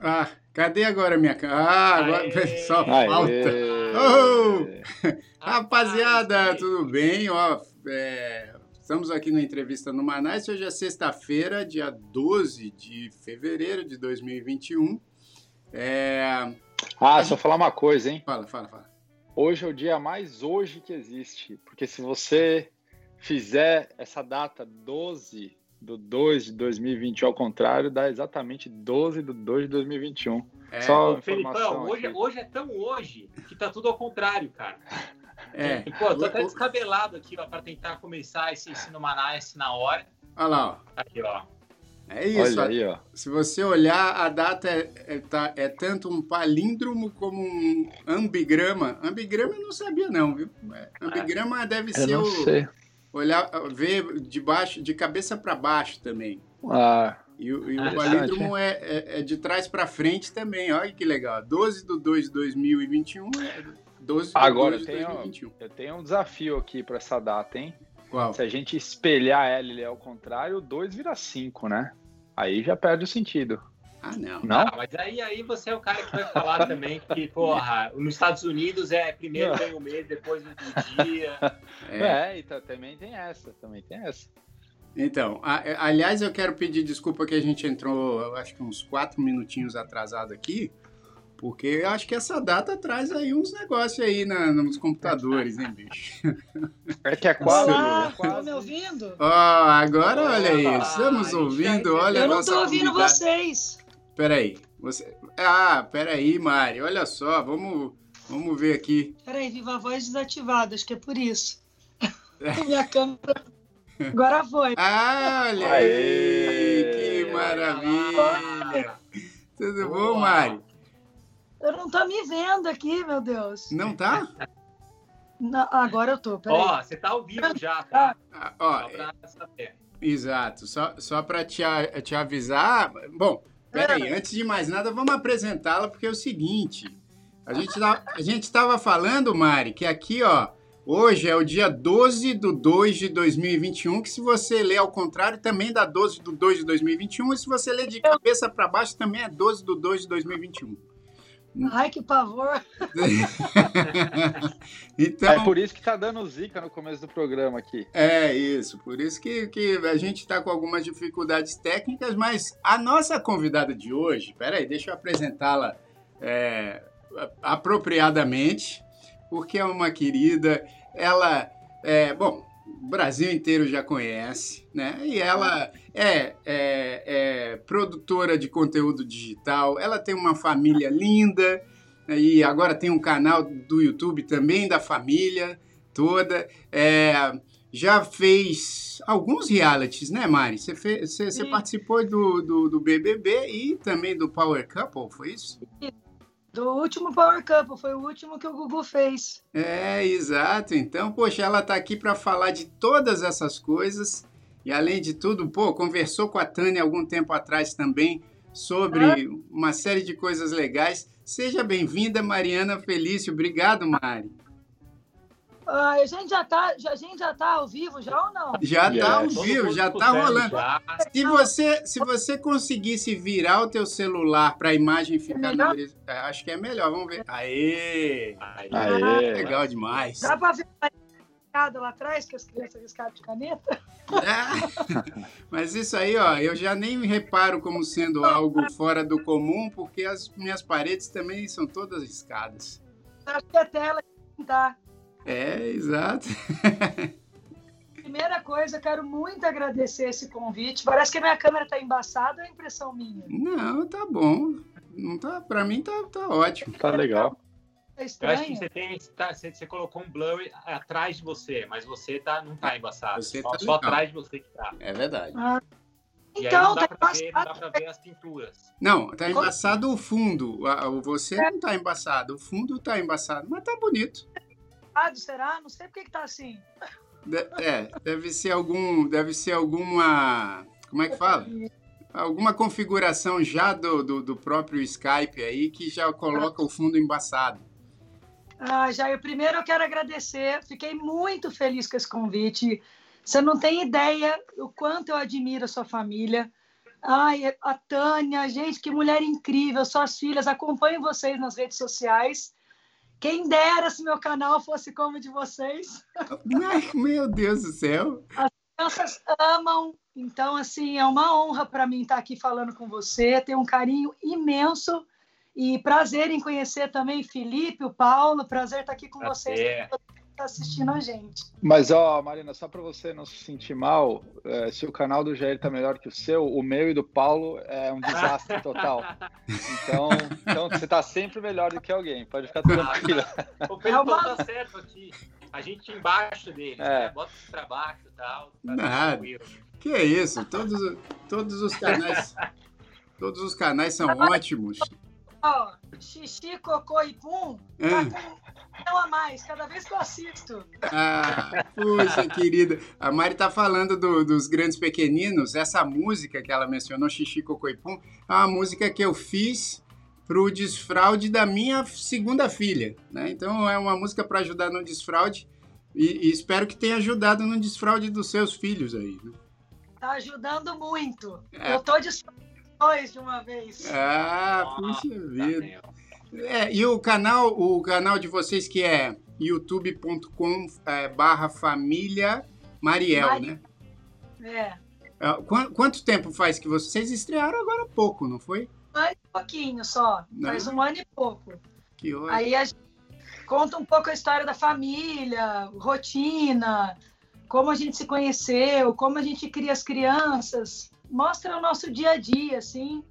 Ah, cadê agora minha câmera? Ah, agora Aê. só falta. Oh! Rapaziada, tudo bem? Ó, é, estamos aqui na entrevista no Manaus. Hoje é sexta-feira, dia 12 de fevereiro de 2021. É... Ah, só falar uma coisa, hein? Fala, fala, fala. Hoje é o dia mais hoje que existe, porque se você fizer essa data 12 do 2 de 2021 ao contrário, dá exatamente 12 do 2 de 2021. É, Só Felipão, hoje, hoje é tão hoje que tá tudo ao contrário, cara. É. E, pô, tô até descabelado aqui, ó, pra tentar começar esse ensino Manaus na hora. Olha lá, ó. Aqui, ó. É isso. Olha aí, ó. Se você olhar, a data é, é, tá, é tanto um palíndromo como um ambigrama. Ambigrama eu não sabia, não, viu? É, ambigrama deve ser o. Sei olhar, ver de baixo, de cabeça para baixo também. Ah. E, o, e o palíndromo é, é, é, de trás para frente também. Olha que legal. 12 de 2 de 2021 é 12 de Agora, 2 de 2021. Eu tenho um desafio aqui para essa data, hein? Qual? Se a gente espelhar ela e ao contrário, 2 vira 5, né? Aí já perde o sentido. Ah, não. Não? Ah, mas aí, aí você é o cara que vai falar também que, porra, nos Estados Unidos é primeiro vem o mês, depois o dia. É, é então também tem essa, também tem essa. Então, a, aliás, eu quero pedir desculpa que a gente entrou, acho que uns quatro minutinhos atrasado aqui, porque eu acho que essa data traz aí uns negócios aí na, nos computadores, hein, bicho? É que é quase. Olá, quase. me ouvindo? Ó, oh, agora olha aí, estamos ouvindo, olha Eu não estou ouvindo vocês. Peraí. Você... Ah, peraí, Mari. Olha só, vamos, vamos ver aqui. Peraí, viva a voz desativada, acho que é por isso. Minha câmera. Agora foi. Ah, olha aí! Que maravilha! Tudo bom, Mari? Eu não tô me vendo aqui, meu Deus. Não tá? Não, agora eu tô, peraí. Ó, você tá ao vivo já, tá? Ah, ó, só pra saber. Exato, só, só para te, te avisar. Bom, Peraí, antes de mais nada, vamos apresentá-la, porque é o seguinte. A gente, tá, a gente estava falando, Mari, que aqui, ó, hoje é o dia 12 de 2 de 2021, que se você ler ao contrário, também dá 12 de 2 de 2021, e se você ler de cabeça para baixo, também é 12 de 2 de 2021. Ai, que pavor! então, é por isso que tá dando zica no começo do programa aqui. É isso, por isso que, que a gente está com algumas dificuldades técnicas, mas a nossa convidada de hoje, peraí, deixa eu apresentá-la é, apropriadamente, porque é uma querida, ela, é, bom, o Brasil inteiro já conhece, né? E ela é, é, é, produtora de conteúdo digital, ela tem uma família linda, né? e agora tem um canal do YouTube também da família toda. É, já fez alguns realities, né, Mari? Você, fez, você, você participou do, do, do, BBB e também do Power Couple, foi isso? Do último Power Couple, foi o último que o Gugu fez. É, exato. Então, poxa, ela está aqui para falar de todas essas coisas. E além de tudo, pô, conversou com a Tânia algum tempo atrás também sobre ah. uma série de coisas legais. Seja bem-vinda, Mariana Felício. Obrigado, Mari. Ah, a gente já tá, a gente já tá ao vivo já ou não? Já yes. tá ao vivo, já tá rolando. Já. Se você, se você conseguisse virar o teu celular para a imagem ficar é no é, acho que é melhor. Vamos ver. Aê! Aê! Aê. Legal demais. Dá para ver lá atrás que as crianças riscaram de caneta? É. Mas isso aí, ó, eu já nem me reparo como sendo algo fora do comum, porque as minhas paredes também são todas riscadas. Acho que a tela tá. É, exato. Primeira coisa, quero muito agradecer esse convite. Parece que a minha câmera está embaçada, é impressão minha? Não, tá bom. Não tá, para mim tá, tá ótimo. Tá legal. Tá Eu acho que você, tem, tá, você, você, colocou um blur atrás de você, mas você tá, não tá embaçado. Você só, tá só atrás de você que tá. É verdade. Ah. Então, tá embaçado. Não dá pra ver as pinturas. Não, tá embaçado o fundo. Você não tá embaçado. O fundo tá embaçado, mas tá bonito será? Não sei por que tá assim. É, deve ser algum, deve ser alguma como é que fala? Alguma configuração já do, do, do próprio Skype aí que já coloca o fundo embaçado. Ah, Jair, primeiro eu quero agradecer. Fiquei muito feliz com esse convite. Você não tem ideia o quanto eu admiro a sua família. Ai, a Tânia, gente, que mulher incrível, suas filhas, acompanho vocês nas redes sociais. Quem dera se meu canal fosse como o de vocês. Ai, meu Deus do céu. As crianças amam, então, assim, é uma honra para mim estar aqui falando com você. Tenho um carinho imenso e prazer em conhecer também Felipe, o Paulo. Prazer estar aqui com Até. vocês tá assistindo a gente. Mas, ó, Marina, só para você não se sentir mal, é, se o canal do Jair tá melhor que o seu, o meu e do Paulo é um desastre total. Então, então você tá sempre melhor do que alguém, pode ficar tranquilo. o Pedro é tá certo aqui. A gente embaixo dele, é. né? bota para baixo e tal. Tá Nada. Que é isso? Todos, todos os canais. Todos os canais são ótimos. Ó, xixi, cocô e pum, tá com um a mais, cada vez que eu assisto. Ah, puxa, querida. A Mari tá falando do, dos grandes pequeninos. Essa música que ela mencionou, xixi, cocô e pum, é uma música que eu fiz pro desfraude da minha segunda filha, né? Então é uma música para ajudar no desfraude e, e, espero que tenha ajudado no desfraude dos seus filhos aí. Né? Tá ajudando muito. É. Eu tô desfraudando dois de uma vez. Ah, puxa tá vida. É, e o canal, o canal de vocês que é youtube.com é, barra família Mariel, Mari... né? É. é Qu quanto tempo faz que vocês estrearam agora há pouco, não foi? Um ano e pouquinho só. Não. Faz um ano e pouco. Que ótimo. Aí a gente conta um pouco a história da família, rotina, como a gente se conheceu, como a gente cria as crianças mostra o nosso dia a dia, assim.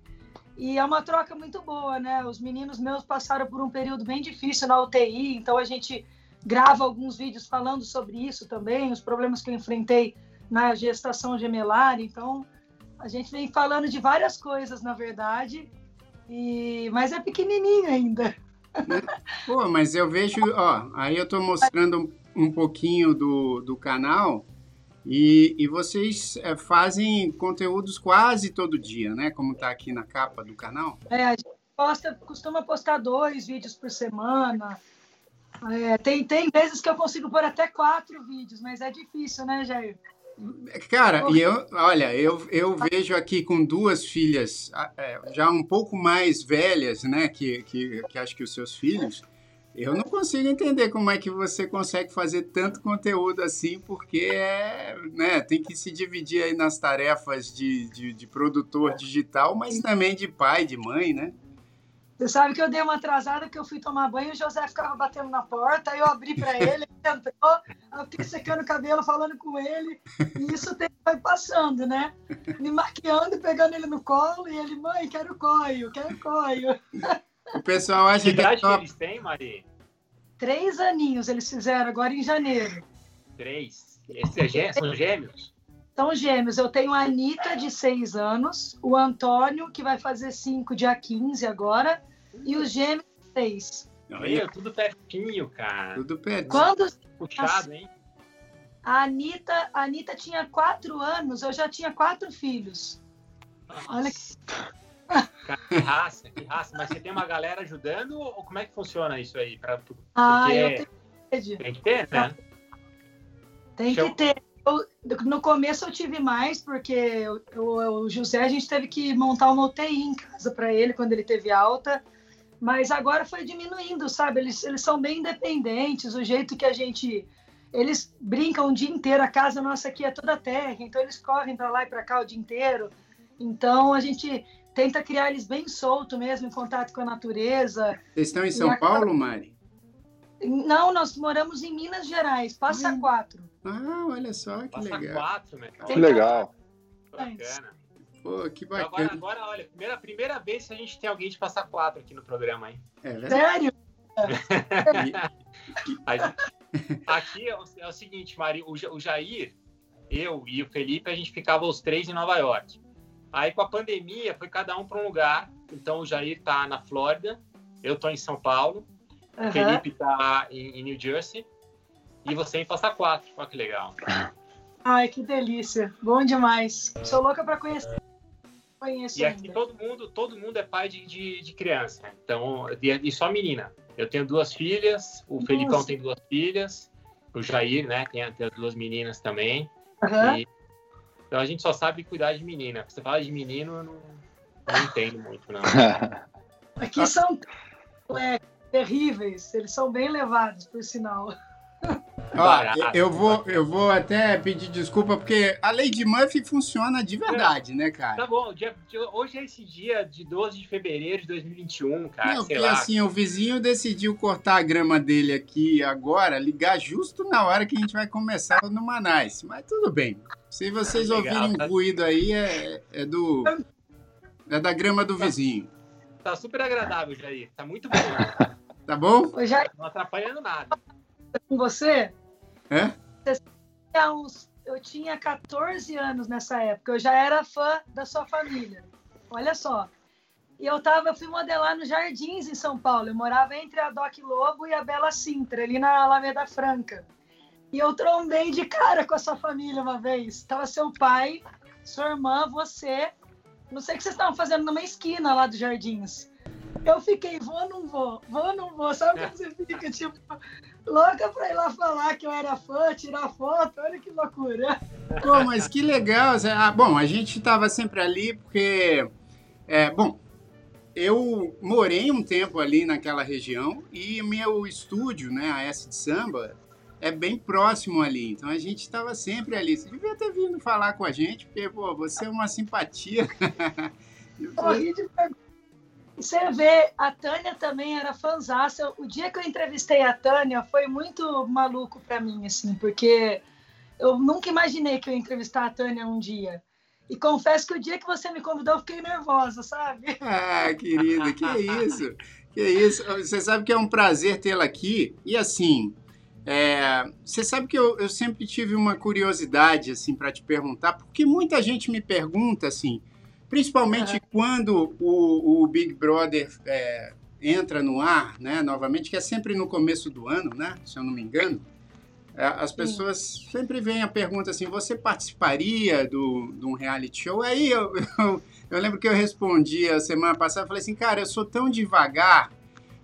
E é uma troca muito boa, né? Os meninos meus passaram por um período bem difícil na UTI, então a gente grava alguns vídeos falando sobre isso também, os problemas que eu enfrentei na gestação gemelar. Então, a gente vem falando de várias coisas, na verdade, e mas é pequenininho ainda. Pô, mas eu vejo, ó, aí eu estou mostrando um pouquinho do, do canal e, e vocês é, fazem conteúdos quase todo dia, né? Como está aqui na capa do canal. É, a gente posta, costuma postar dois vídeos por semana. É, tem, tem vezes que eu consigo pôr até quatro vídeos, mas é difícil, né, Jair? Cara, e eu, olha, eu, eu vejo aqui com duas filhas é, já um pouco mais velhas, né, que, que, que acho que os seus filhos, eu não consigo entender como é que você consegue fazer tanto conteúdo assim, porque é, né, tem que se dividir aí nas tarefas de, de, de, produtor digital, mas também de pai, de mãe, né? Você sabe que eu dei uma atrasada que eu fui tomar banho e o José ficava batendo na porta, aí eu abri para ele, ele entrou, eu fiquei secando o cabelo, falando com ele, e isso tem, foi passando, né? Me maquiando, pegando ele no colo, e ele, mãe, quero coio, quero coio. O pessoal acha que, que idade é top... eles têm, Mari? Três aninhos eles fizeram agora em janeiro. Três. Esses é são gêmeos? São gêmeos. Eu tenho a Anitta, de seis anos, o Antônio, que vai fazer cinco dia 15 agora, e os gêmeos, três. Olha, tudo pertinho, cara. Tudo pertinho. Quando... Puxado, hein? A Anitta, a Anitta tinha quatro anos, eu já tinha quatro filhos. Nossa. Olha que... Que raça, que raça. Mas você tem uma galera ajudando ou como é que funciona isso aí? Pra, ah, eu tenho Tem que ter, né? Tem que ter. Eu, no começo eu tive mais, porque eu, eu, o José, a gente teve que montar uma UTI em casa para ele quando ele teve alta. Mas agora foi diminuindo, sabe? Eles, eles são bem independentes, o jeito que a gente. Eles brincam o dia inteiro, a casa nossa aqui é toda terra, então eles correm para lá e para cá o dia inteiro. Então a gente tenta criar eles bem solto mesmo, em contato com a natureza. Vocês estão em São Paulo, Mari? Não, nós moramos em Minas Gerais, Passa ah. Quatro. Ah, olha só, que Passa legal. Quatro, né? Que legal. Bacana. Pô, que bacana. Agora, agora, olha, primeira, primeira vez que a gente tem alguém de Passa Quatro aqui no programa, hein? É Sério? aqui é o, é o, seguinte, Mari, o, o Jair, eu e o Felipe, a gente ficava os três em Nova York. Aí com a pandemia foi cada um para um lugar. Então o Jair tá na Flórida, eu tô em São Paulo, uhum. o Felipe tá em, em, New Jersey e você em Passa Quatro. Olha que legal. Ai, que delícia. Bom demais. Sou louca para conhecer. Conheço e aqui ainda. todo mundo, todo mundo é pai de, de, de criança. Então, e, e, só menina. Eu tenho duas filhas, o Nossa. Felipão tem duas filhas, o Jair, né, tem, tem duas meninas também. Uhum. E, então a gente só sabe cuidar de menina. Você fala de menino, eu não, não entendo muito, não. Aqui são é, terríveis, eles são bem levados, por sinal. Ó, eu, vou, eu vou até pedir desculpa, porque a lei de Murphy funciona de verdade, né, cara? Tá bom, dia, hoje é esse dia de 12 de fevereiro de 2021, cara. Não, porque lá. assim, o vizinho decidiu cortar a grama dele aqui agora, ligar justo na hora que a gente vai começar no Manais. Mas tudo bem. Se vocês Legal, ouvirem tá... ruído aí, é, é do. É da grama do tá, vizinho. Tá super agradável, Jair. Tá muito bom. tá bom? Não atrapalhando nada. Com você? É? Eu tinha 14 anos nessa época, eu já era fã da sua família. Olha só. E eu tava, eu fui modelar nos Jardins em São Paulo. Eu morava entre a Doc Lobo e a Bela Sintra, ali na Alameda Franca. E eu trombei de cara com a sua família uma vez. Tava seu pai, sua irmã, você. Não sei o que vocês estavam fazendo numa esquina lá dos Jardins. Eu fiquei, vou ou não vou? Vou ou não vou? Sabe quando você fica, tipo, louca pra ir lá falar que eu era fã, tirar foto, olha que loucura. Pô, mas que legal. Ah, bom, a gente tava sempre ali porque, é, bom, eu morei um tempo ali naquela região e meu estúdio, né, a S de Samba, é bem próximo ali. Então a gente estava sempre ali. Você devia ter vindo falar com a gente, porque, pô, você é uma simpatia. Você vê, a Tânia também era fãzaça. O dia que eu entrevistei a Tânia foi muito maluco para mim, assim, porque eu nunca imaginei que eu ia entrevistar a Tânia um dia. E confesso que o dia que você me convidou, eu fiquei nervosa, sabe? Ah, querida, que isso? Que isso? Você sabe que é um prazer tê-la aqui. E assim, é, você sabe que eu, eu sempre tive uma curiosidade, assim, para te perguntar, porque muita gente me pergunta, assim, Principalmente uhum. quando o, o, Big Brother é, entra no ar, né, novamente, que é sempre no começo do ano, né, se eu não me engano, é, as pessoas Sim. sempre vêm a pergunta assim, você participaria do, de um reality show? Aí eu, eu, eu lembro que eu respondi a semana passada, falei assim, cara, eu sou tão devagar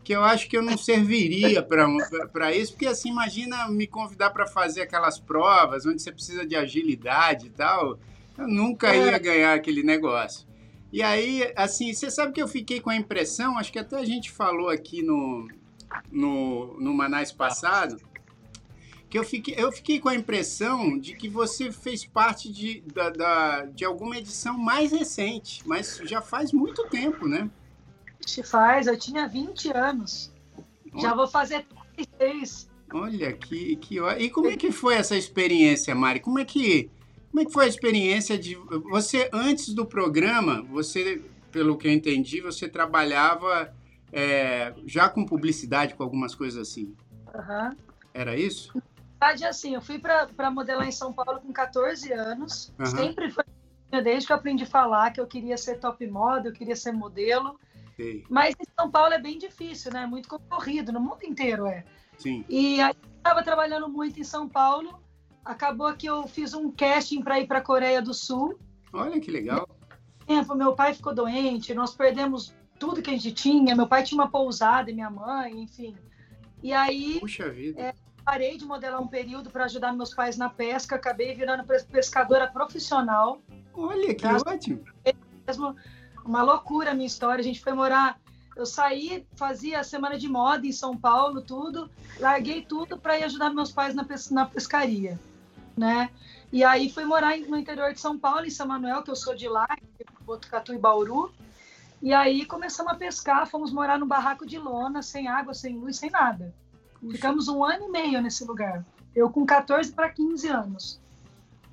que eu acho que eu não serviria para isso, porque assim, imagina me convidar para fazer aquelas provas onde você precisa de agilidade e tal, eu nunca ia ganhar aquele negócio. E aí, assim, você sabe que eu fiquei com a impressão, acho que até a gente falou aqui no, no, no Manais passado, que eu fiquei, eu fiquei com a impressão de que você fez parte de, da, da, de alguma edição mais recente, mas já faz muito tempo, né? Faz, eu tinha 20 anos. Já vou fazer 36. Olha, que, que... E como é que foi essa experiência, Mari? Como é que como é que foi a experiência de você antes do programa? Você, pelo que eu entendi, você trabalhava é, já com publicidade, com algumas coisas assim. Uhum. Era isso? Na verdade, assim, eu fui para modelar em São Paulo com 14 anos. Uhum. Sempre foi desde que eu aprendi a falar que eu queria ser top model, eu queria ser modelo. Mas em São Paulo é bem difícil, né? Muito concorrido, no mundo inteiro é. Sim. E aí eu estava trabalhando muito em São Paulo acabou que eu fiz um casting para ir para a Coreia do Sul. Olha que legal. Tempo, meu pai ficou doente, nós perdemos tudo que a gente tinha. Meu pai tinha uma pousada e minha mãe, enfim. E aí, Puxa vida. É, parei de modelar um período para ajudar meus pais na pesca, acabei virando pescadora profissional. Olha que ótimo. Mesmo uma loucura a minha história. A gente foi morar eu saí, fazia semana de moda em São Paulo, tudo, larguei tudo para ir ajudar meus pais na, pes na pescaria né? E aí fui morar no interior de São Paulo, em São Manuel, que eu sou de lá, Botucatu e Bauru. E aí começamos a pescar, fomos morar no barraco de lona, sem água, sem luz, sem nada. Ficamos um ano e meio nesse lugar. Eu com 14 para 15 anos.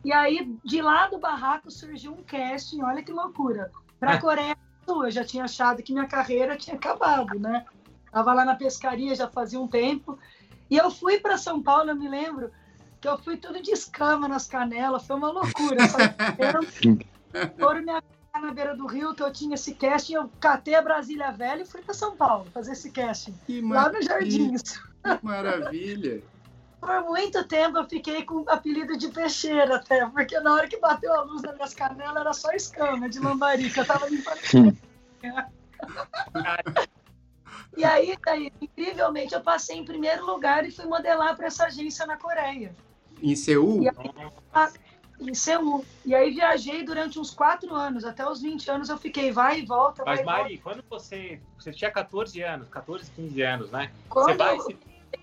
E aí, de lá do barraco, surgiu um casting, olha que loucura, para a Coreia do Sul. Eu já tinha achado que minha carreira tinha acabado, né? Estava lá na pescaria já fazia um tempo. E eu fui para São Paulo, eu me lembro, que eu fui tudo de escama nas canelas, foi uma loucura. Foram me na beira do rio que eu tinha esse casting, eu catei a Brasília Velha e fui para São Paulo fazer esse casting. lá nos Jardins. Que maravilha! Por muito tempo eu fiquei com o apelido de peixeira até, porque na hora que bateu a luz nas minhas canelas era só escama de lambarica, eu tava limpando. e aí, daí, incrivelmente, eu passei em primeiro lugar e fui modelar para essa agência na Coreia. Em Seul? Aí, em Seul. E aí viajei durante uns quatro anos, até os 20 anos eu fiquei vai e volta. Mas, vai Mari, quando você. Você tinha 14 anos, 14, 15 anos, né? Quando você vai. eu fui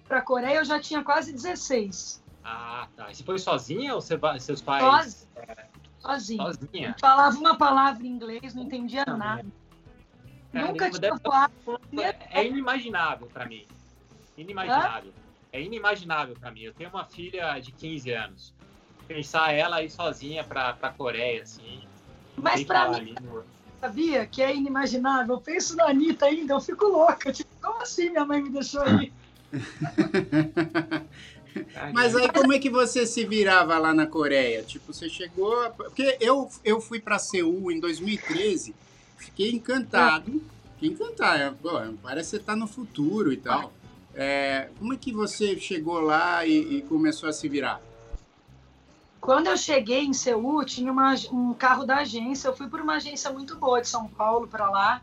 para a Coreia, eu já tinha quase 16. Ah, tá. E você foi sozinha ou você seus pais? Sozinha. Sozinha. Falava uma palavra em inglês, não entendia Não, nada. É, Nunca deve- tinha deve- voado. É inimaginável para mim. Inimaginável. É inimaginável para mim. Eu tenho uma filha de 15 anos. Pensar ela ir sozinha para a Coreia, assim. Mas falar mim- Sabia que é inimaginável. Eu penso na Anitta ainda, eu fico louca. Tipo, como assim minha mãe me deixou aí? Mas aí como é que você se virava lá na Coreia? Tipo, você chegou. Porque eu, eu fui para Seul em 2013, fiquei encantado. Fiquei encantado. Pô, parece que você tá no futuro e tal. É, como é que você chegou lá e, e começou a se virar? Quando eu cheguei em Seul, tinha uma- um carro da agência. Eu fui por uma agência muito boa de São Paulo para lá.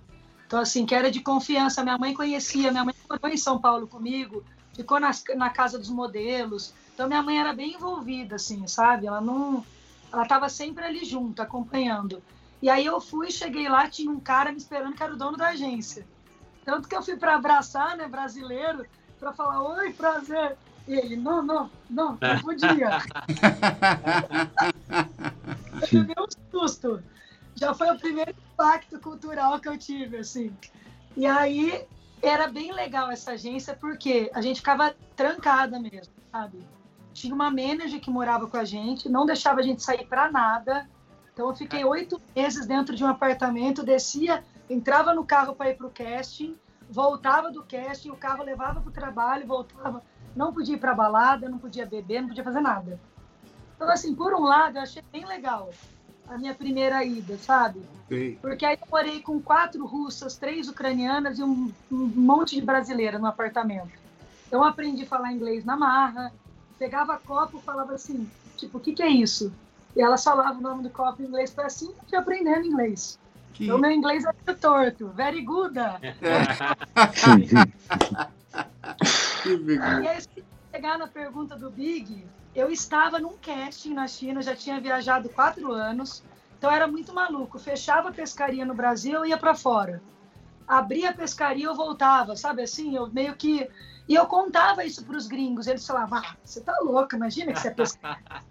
Então, assim, que era de confiança. Minha mãe conhecia, minha mãe morou em São Paulo comigo, ficou nas- na casa dos modelos. Então, minha mãe era bem envolvida, assim, sabe? Ela não. Ela estava sempre ali junto, acompanhando. E aí eu fui, cheguei lá, tinha um cara me esperando que era o dono da agência. Tanto que eu fui para abraçar, né, brasileiro, para falar: Oi, prazer. E ele: Não, não, não, não podia. Eu levei um susto. Já foi o primeiro impacto cultural que eu tive, assim. E aí era bem legal essa agência porque a gente ficava trancada mesmo, sabe? Tinha uma manager que morava com a gente, não deixava a gente sair para nada. Então eu fiquei oito meses dentro de um apartamento, descia, entrava no carro para ir para o casting, voltava do casting, o carro levava para o trabalho, voltava. Não podia ir para balada, não podia beber, não podia fazer nada. Então, assim, por um lado, eu achei bem legal a minha primeira ida, sabe? Sei. Porque aí eu morei com quatro russas, três ucranianas e um, um monte de brasileira no apartamento. Então, eu aprendi a falar inglês na marra, pegava copo e falava assim, tipo, o que, que é isso? E elas falavam o nome do copo em inglês, foi assim que aprendendo inglês. Que... Então, meu inglês é torto, very good. que vergonha. E aí, se chegar na pergunta do Big, eu estava num casting na China, já tinha viajado quatro anos, então era muito maluco. Fechava a pescaria no Brasil, eu ia para fora. Abria a pescaria, eu voltava, sabe assim? Eu meio que. E eu contava isso para os gringos. Eles falavam: ah, você tá louca, imagina que você é pescador.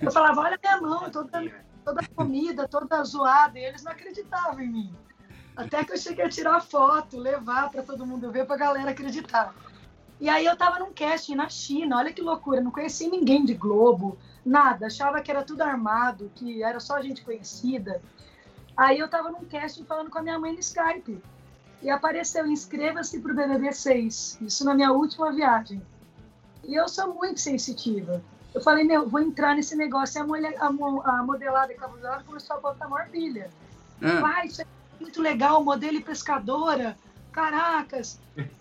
Eu falava: olha minha mão, toda, toda comida, toda zoada. E eles não acreditavam em mim. Até que eu cheguei a tirar foto, levar para todo mundo ver, para a galera acreditar. E aí eu tava num casting na China, olha que loucura, não conhecia ninguém de Globo, nada, achava que era tudo armado, que era só gente conhecida. Aí eu tava num casting falando com a minha mãe no Skype. E apareceu, inscreva-se pro BBB 6, isso na minha última viagem. E eu sou muito sensitiva. Eu falei, meu, vou entrar nesse negócio. E a, mulher, a, a modelada cabulada começou a botar maior pilha. Ah, Pai, isso é muito legal, modelo e pescadora, caracas.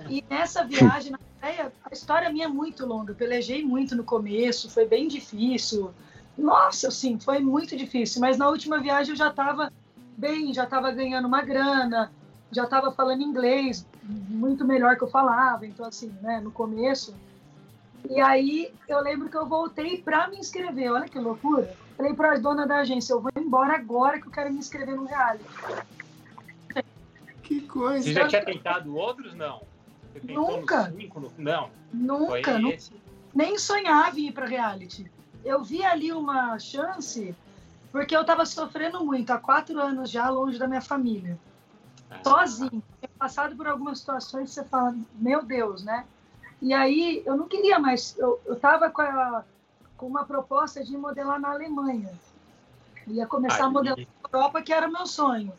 E nessa viagem na Coreia, a história minha é muito longa. Eu pelejei muito no começo, foi bem difícil. Nossa, assim, foi muito difícil. Mas na última viagem eu já estava bem, já estava ganhando uma grana, já estava falando inglês muito melhor que eu falava. Então, assim, né, no começo. E aí eu lembro que eu voltei para me inscrever. Olha que loucura. Falei para a dona da agência, eu vou embora agora que eu quero me inscrever no reality. que coisa. Você já tinha tentado outros? Não. Nunca. Cinco, no... Não. Nunca, nu- nem sonhava em ir para reality. Eu vi ali uma chance porque eu estava sofrendo muito há quatro anos já longe da minha família, Ah, sozinho. Passado por algumas situações você fala, meu Deus, né? E aí eu não queria mais. Eu estava com, a- com uma proposta de modelar na Alemanha. Ia começar a Aí- modelar na Europa, que era o meu sonho.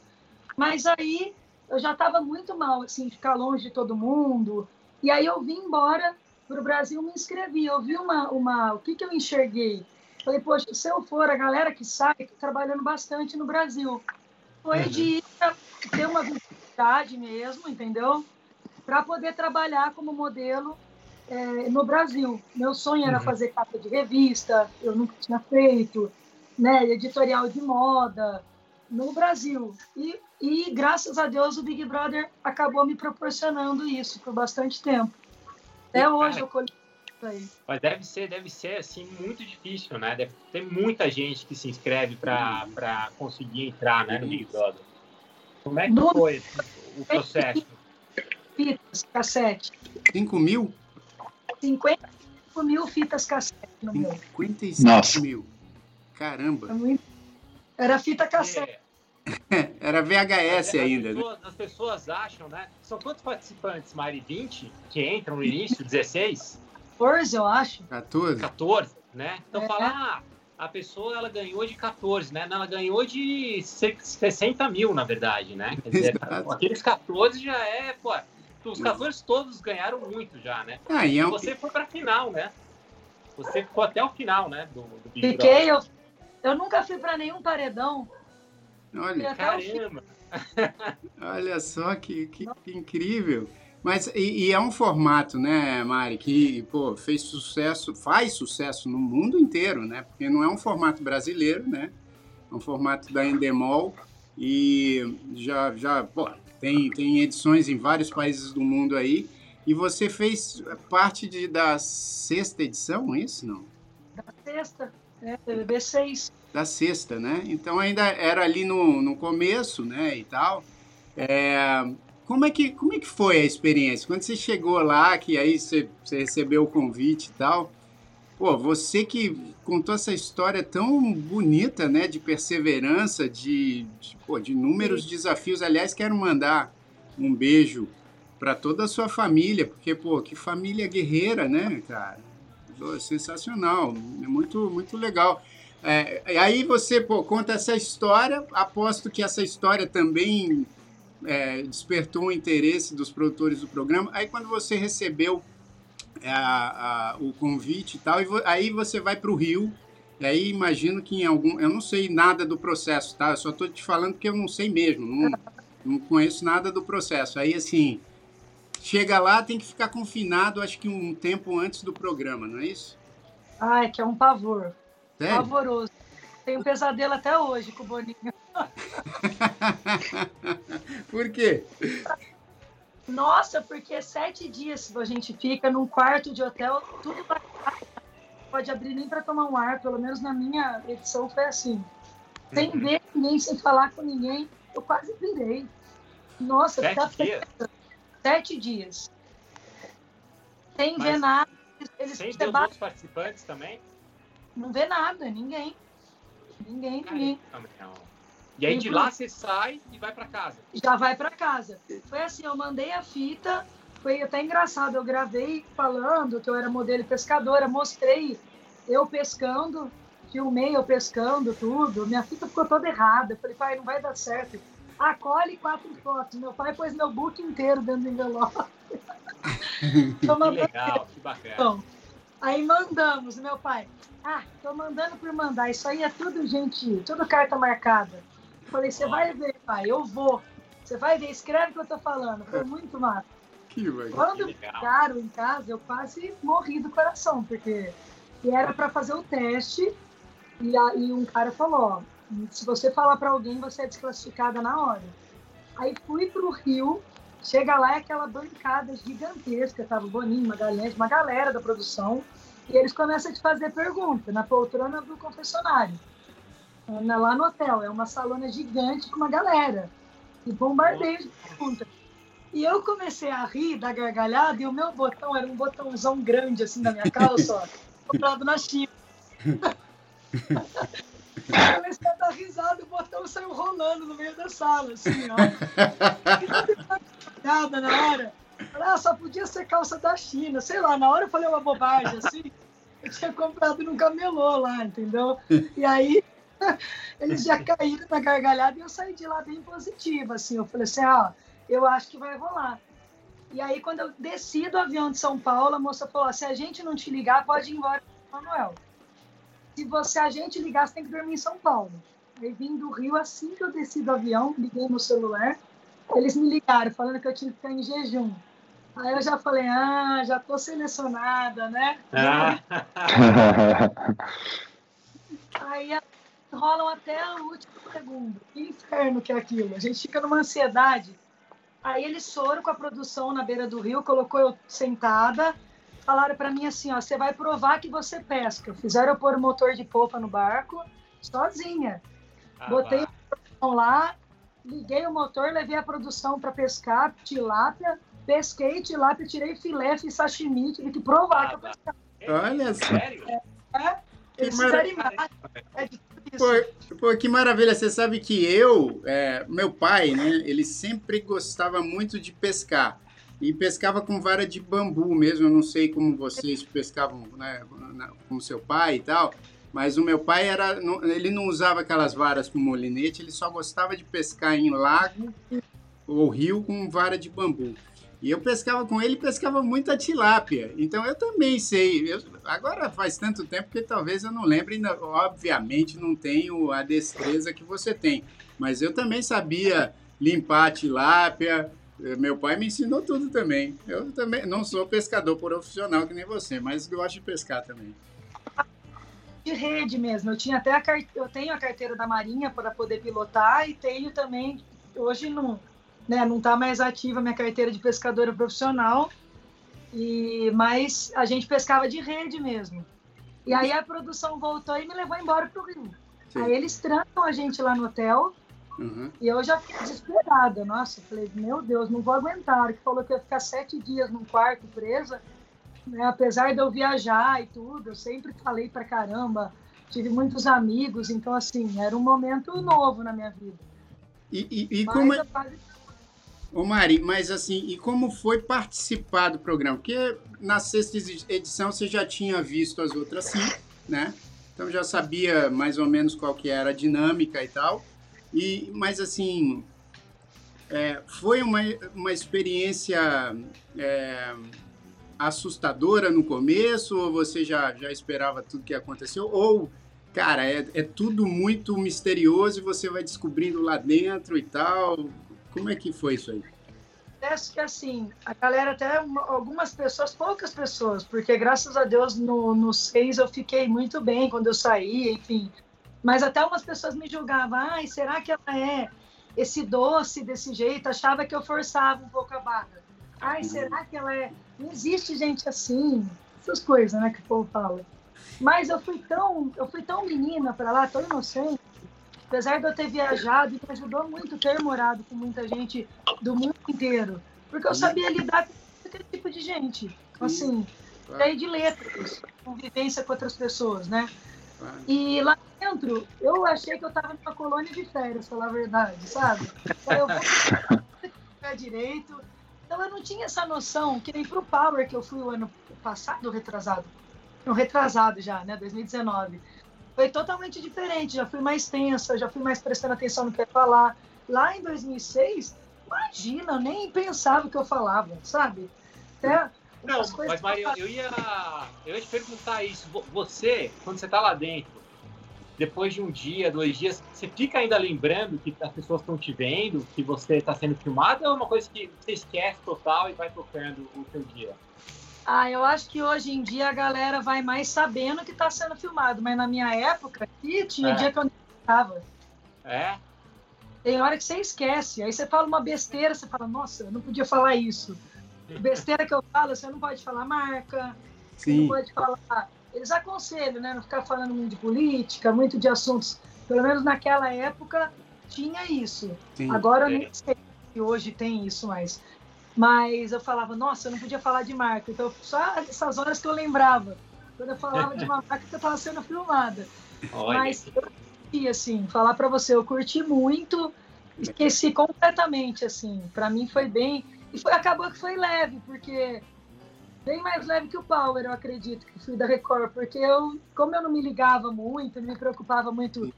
Mas aí eu já estava muito mal, assim, ficar longe de todo mundo. E aí eu vim embora para o Brasil, me inscrevi. Eu vi uma, uma, o que que eu enxerguei? Falei, poxa, se eu for, a galera que sai, tá trabalhando bastante no Brasil. Foi Uhum. de ter uma visibilidade mesmo, entendeu? Para poder trabalhar como modelo é, no Brasil. Meu sonho era uhum. fazer capa de revista, eu nunca tinha feito, né, editorial de moda no Brasil. E, e graças a Deus o Big Brother acabou me proporcionando isso por bastante tempo. Até hoje eu colhi mas deve ser, deve ser assim muito difícil, né? Deve ter muita gente que se inscreve para conseguir entrar, né, no Big Brother. Como é que no... foi o processo? Fitas, cassete. 5 mil? 55 mil fitas cassete no 55 meu. mil. Caramba. É Era fita cassete. É. Era VHS ainda. As pessoas, as pessoas acham, né? São quantos participantes, Mari? 20 que entram no início? 16? 14, eu acho. 14? 14, né? Então é. falar, ah, a pessoa ela ganhou de 14, né? Ela ganhou de 60 mil, na verdade, né? Quer dizer, aqueles 14 já é, pô, os 14 todos ganharam muito já, né? Ah, e é um... você foi pra final, né? Você ficou até o final, né? Do, do Big Fiquei, eu, eu nunca fui para nenhum paredão. Olha, caramba! Olha só que, que, que incrível! Mas e, e, é um formato, né, Mari, que pô, fez sucesso, faz sucesso no mundo inteiro, né? Porque não é um formato brasileiro, né? É um formato da Endemol e já já pô, tem tem edições em vários países do mundo aí. E você fez parte de, da sexta edição, é isso não? Da sexta, é, BBB 6. Da sexta, né? Então ainda era ali no, no começo, né, e tal. É, como é, que, como é que foi a experiência? Quando você chegou lá, que aí você, você recebeu o convite e tal, pô, você que contou essa história tão bonita, né, de perseverança, de, de, pô, de inúmeros desafios. Aliás, quero mandar um beijo para toda a sua família, porque, pô, que família guerreira, né, cara? Sensacional, é muito, muito legal. É, aí você pô, conta essa história, aposto que essa história também é, despertou o interesse dos produtores do programa. Aí quando você recebeu é, a, a, o convite e tal, e vo, aí você vai para o Rio. E aí imagino que em algum. Eu não sei nada do processo, tá? Eu só estou te falando porque eu não sei mesmo. Não, não conheço nada do processo. Aí assim. Chega lá, tem que ficar confinado, acho que um tempo antes do programa, não é isso? Ai, que é um pavor. Sério? Pavoroso. Tenho um pesadelo até hoje com o Boninho. Por quê? Nossa, porque sete dias a gente fica num quarto de hotel, tudo pode abrir nem para tomar um ar, pelo menos na minha edição foi assim. Sem uhum. ver ninguém, sem falar com ninguém, eu quase virei. Nossa, sete tá dias? Sete dias. Sem Mas ver nada. Eles sem ver os outros participantes também? Não vê nada, ninguém. Ninguém, ninguém. E aí de lá você sai e vai para casa. Já vai para casa. Foi assim, eu mandei a fita, foi até engraçado, eu gravei falando que eu era modelo pescadora, mostrei eu pescando, filmei eu pescando, tudo. Minha fita ficou toda errada. Eu falei, pai, não vai dar certo. Acolhe quatro fotos. Meu pai pôs meu book inteiro dentro do envelope. que legal, que bacana. Então, aí mandamos, meu pai. Ah, tô mandando por mandar. Isso aí é tudo, gente, tudo carta marcada. Falei, você vai ver, pai, eu vou. Você vai ver, escreve o que eu tô falando. Foi muito massa. Que Quando ficaram em casa, eu quase morri do coração, porque era para fazer o teste e, a, e um cara falou, ó, se você falar para alguém, você é desclassificada na hora. Aí fui pro Rio, chega lá é aquela bancada gigantesca, tava o Boninho, Magalhães, uma galera da produção, e eles começam a te fazer pergunta na poltrona do confessionário lá no hotel. É uma salona gigante com uma galera. E bombardeio de perguntas. E eu comecei a rir da gargalhada e o meu botão era um botãozão grande assim na minha calça, ó, comprado na China. eu comecei a dar risada e o botão saiu rolando no meio da sala, assim, ó. Nada na hora. Ah, só podia ser calça da China. Sei lá, na hora eu falei uma bobagem, assim. Eu tinha comprado num camelô lá, entendeu? E aí eles já caíram na gargalhada e eu saí de lá bem positiva, assim. Eu falei assim, ah, eu acho que vai rolar. E aí, quando eu desci do avião de São Paulo, a moça falou, se a gente não te ligar, pode ir embora Manuel. Se você a gente ligar, você tem que dormir em São Paulo. Aí vim do Rio, assim que eu desci do avião, liguei no celular, eles me ligaram, falando que eu tinha que ficar em jejum. Aí eu já falei, ah, já tô selecionada, né? Ah, Aí rolam até o último segundo. Que inferno que é aquilo. A gente fica numa ansiedade. Aí eles foram com a produção na beira do rio, colocou eu sentada, falaram para mim assim, ó, você vai provar que você pesca. Fizeram eu pôr o motor de polpa no barco, sozinha. ah, Botei a produção lá, liguei o motor, levei a produção para pescar tilápia, pesquei tilápia, tirei filé, fiz sashimi, tive que provar Ah, que eu vá. pescava. Olha só. Sério? É de tudo isso. Pô, pô, que maravilha. Você sabe que eu, é, meu pai, né, ele sempre gostava muito de pescar. E pescava com vara de bambu mesmo. Eu não sei como vocês pescavam né, na- com seu pai e tal. Mas o meu pai era. Ele não usava aquelas varas com molinete, ele só gostava de pescar em lago ou rio com vara de bambu. E eu pescava com ele pescava muita tilápia. Então eu também sei. Eu- agora faz tanto tempo que talvez eu não lembre. Obviamente não tenho a destreza que você tem. Mas eu também sabia limpar a tilápia. Meu pai me ensinou tudo também. Eu também não sou pescador profissional que nem você, mas gosto de pescar também. De rede mesmo. Eu tinha até a car... eu tenho a carteira da Marinha para poder pilotar e tenho também hoje não, né, não tá mais ativa a minha carteira de pescadora profissional. E mas a gente pescava de rede mesmo. E aí a produção voltou e me levou embora pro Rio. Sim. Aí eles trancam a gente lá no hotel Uhum. e eu já fiquei desesperada. Nossa, falei, meu Deus, não vou aguentar. Que falou que ia ficar sete dias num quarto presa, né? apesar de eu viajar e tudo, eu sempre falei pra caramba, tive muitos amigos, então assim, era um momento novo na minha vida. E, e, e Mas como é, quase- Ô Mari, mas assim, e como foi participar do programa? Porque na sexta edição você já tinha visto as outras cinco, né? Então já sabia mais ou menos qual que era a dinâmica e tal. E, mas assim, é, foi uma, uma experiência é, assustadora no começo? Ou você já, já esperava tudo que aconteceu? Ou, cara, é, é tudo muito misterioso e você vai descobrindo lá dentro e tal? Como é que foi isso aí? Acho que assim, a galera até uma- algumas pessoas, poucas pessoas, porque graças a Deus no, no seis eu fiquei muito bem quando eu saí, enfim. Mas até umas pessoas me julgavam, ai, será que ela é esse doce desse jeito? Achava que eu forçava um pouco a barra. Ai, será que ela é. Não existe gente assim, essas coisas, né, que o povo fala. Mas eu fui tão, eu fui tão menina para lá, tão inocente. Apesar de eu ter viajado, me ajudou muito ter morado com muita gente do mundo inteiro. Porque eu sabia lidar com qualquer tipo de gente. Assim, daí de letras, convivência com outras pessoas, né? E lá dentro, eu achei que eu estava numa colônia de férias, falar a verdade, sabe? Então eu vou ficar direito. Então eu não tinha essa noção, que nem pro Power que eu fui o ano passado, retrasado. No retrasado já, né? 2019. Foi totalmente diferente, já fui mais tensa, já fui mais prestando atenção no que ia falar. Lá em 2006, imagina, eu nem pensava o que eu falava, sabe? Até Não, mas Maria, eu ia, eu ia te perguntar isso. Vo- Você, quando você tá lá dentro, depois de um dia, dois dias, você fica ainda lembrando que as pessoas estão te vendo, que você está sendo filmado, ou é uma coisa que você esquece total e vai tocando o seu dia? Ah, eu acho que hoje em dia a galera vai mais sabendo que está sendo filmado, mas na minha época, aqui, tinha É. dia que eu nem estava. É? Tem hora que você esquece, aí você fala uma besteira, você fala, nossa, eu não podia falar isso. Besteira que eu falo, você não pode falar marca, você não Sim. pode falar. Eles aconselham, né? Não ficar falando muito de política, muito de assuntos. Pelo menos naquela época tinha isso. Sim. Agora eu É. nem sei se hoje tem isso mais. Mas eu falava, nossa, eu não podia falar de marca. Então, só essas horas que eu lembrava. Quando eu falava de uma marca que eu estava sendo filmada. Olha, Mas eu curti, assim, falar para você, eu curti muito, esqueci completamente, assim. Para mim foi bem. E foi, acabou que foi leve, porque. Bem mais leve que o Power, eu acredito, que fui da Record, porque eu, como eu não me ligava muito, não me preocupava muito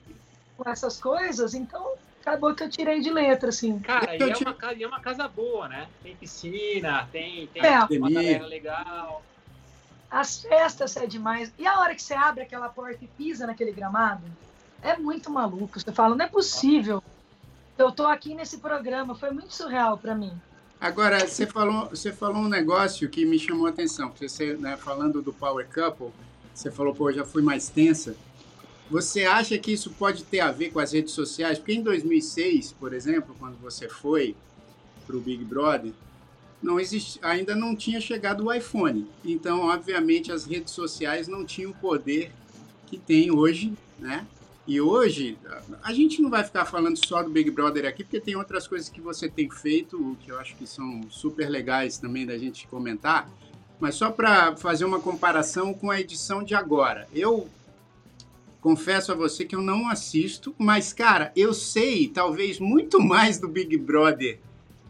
com essas coisas, então acabou que eu tirei de letra, assim. cara, e é, te- uma, e é uma casa boa, né? Tem piscina, tem, tem É. uma galera legal. As festas é demais. E a hora que você abre aquela porta e pisa naquele gramado, é muito maluco. Você fala, não é possível. Eu tô aqui nesse programa, foi muito surreal para mim. Agora, você falou, você falou um negócio que me chamou a atenção. Você, né, falando do Power Couple, você falou, pô, já fui mais tensa. Você acha que isso pode ter a ver com as redes sociais? Porque em 2006, por exemplo, quando você foi para o Big Brother, não ainda não tinha chegado o iPhone. Então, obviamente, as redes sociais não tinham o poder que tem hoje, né? E hoje, a gente não vai ficar falando só do Big Brother aqui, porque tem outras coisas que você tem feito, que eu acho que são super legais também da gente comentar. Mas só para fazer uma comparação com a edição de agora. Eu confesso a você que eu não assisto, mas, cara, eu sei talvez muito mais do Big Brother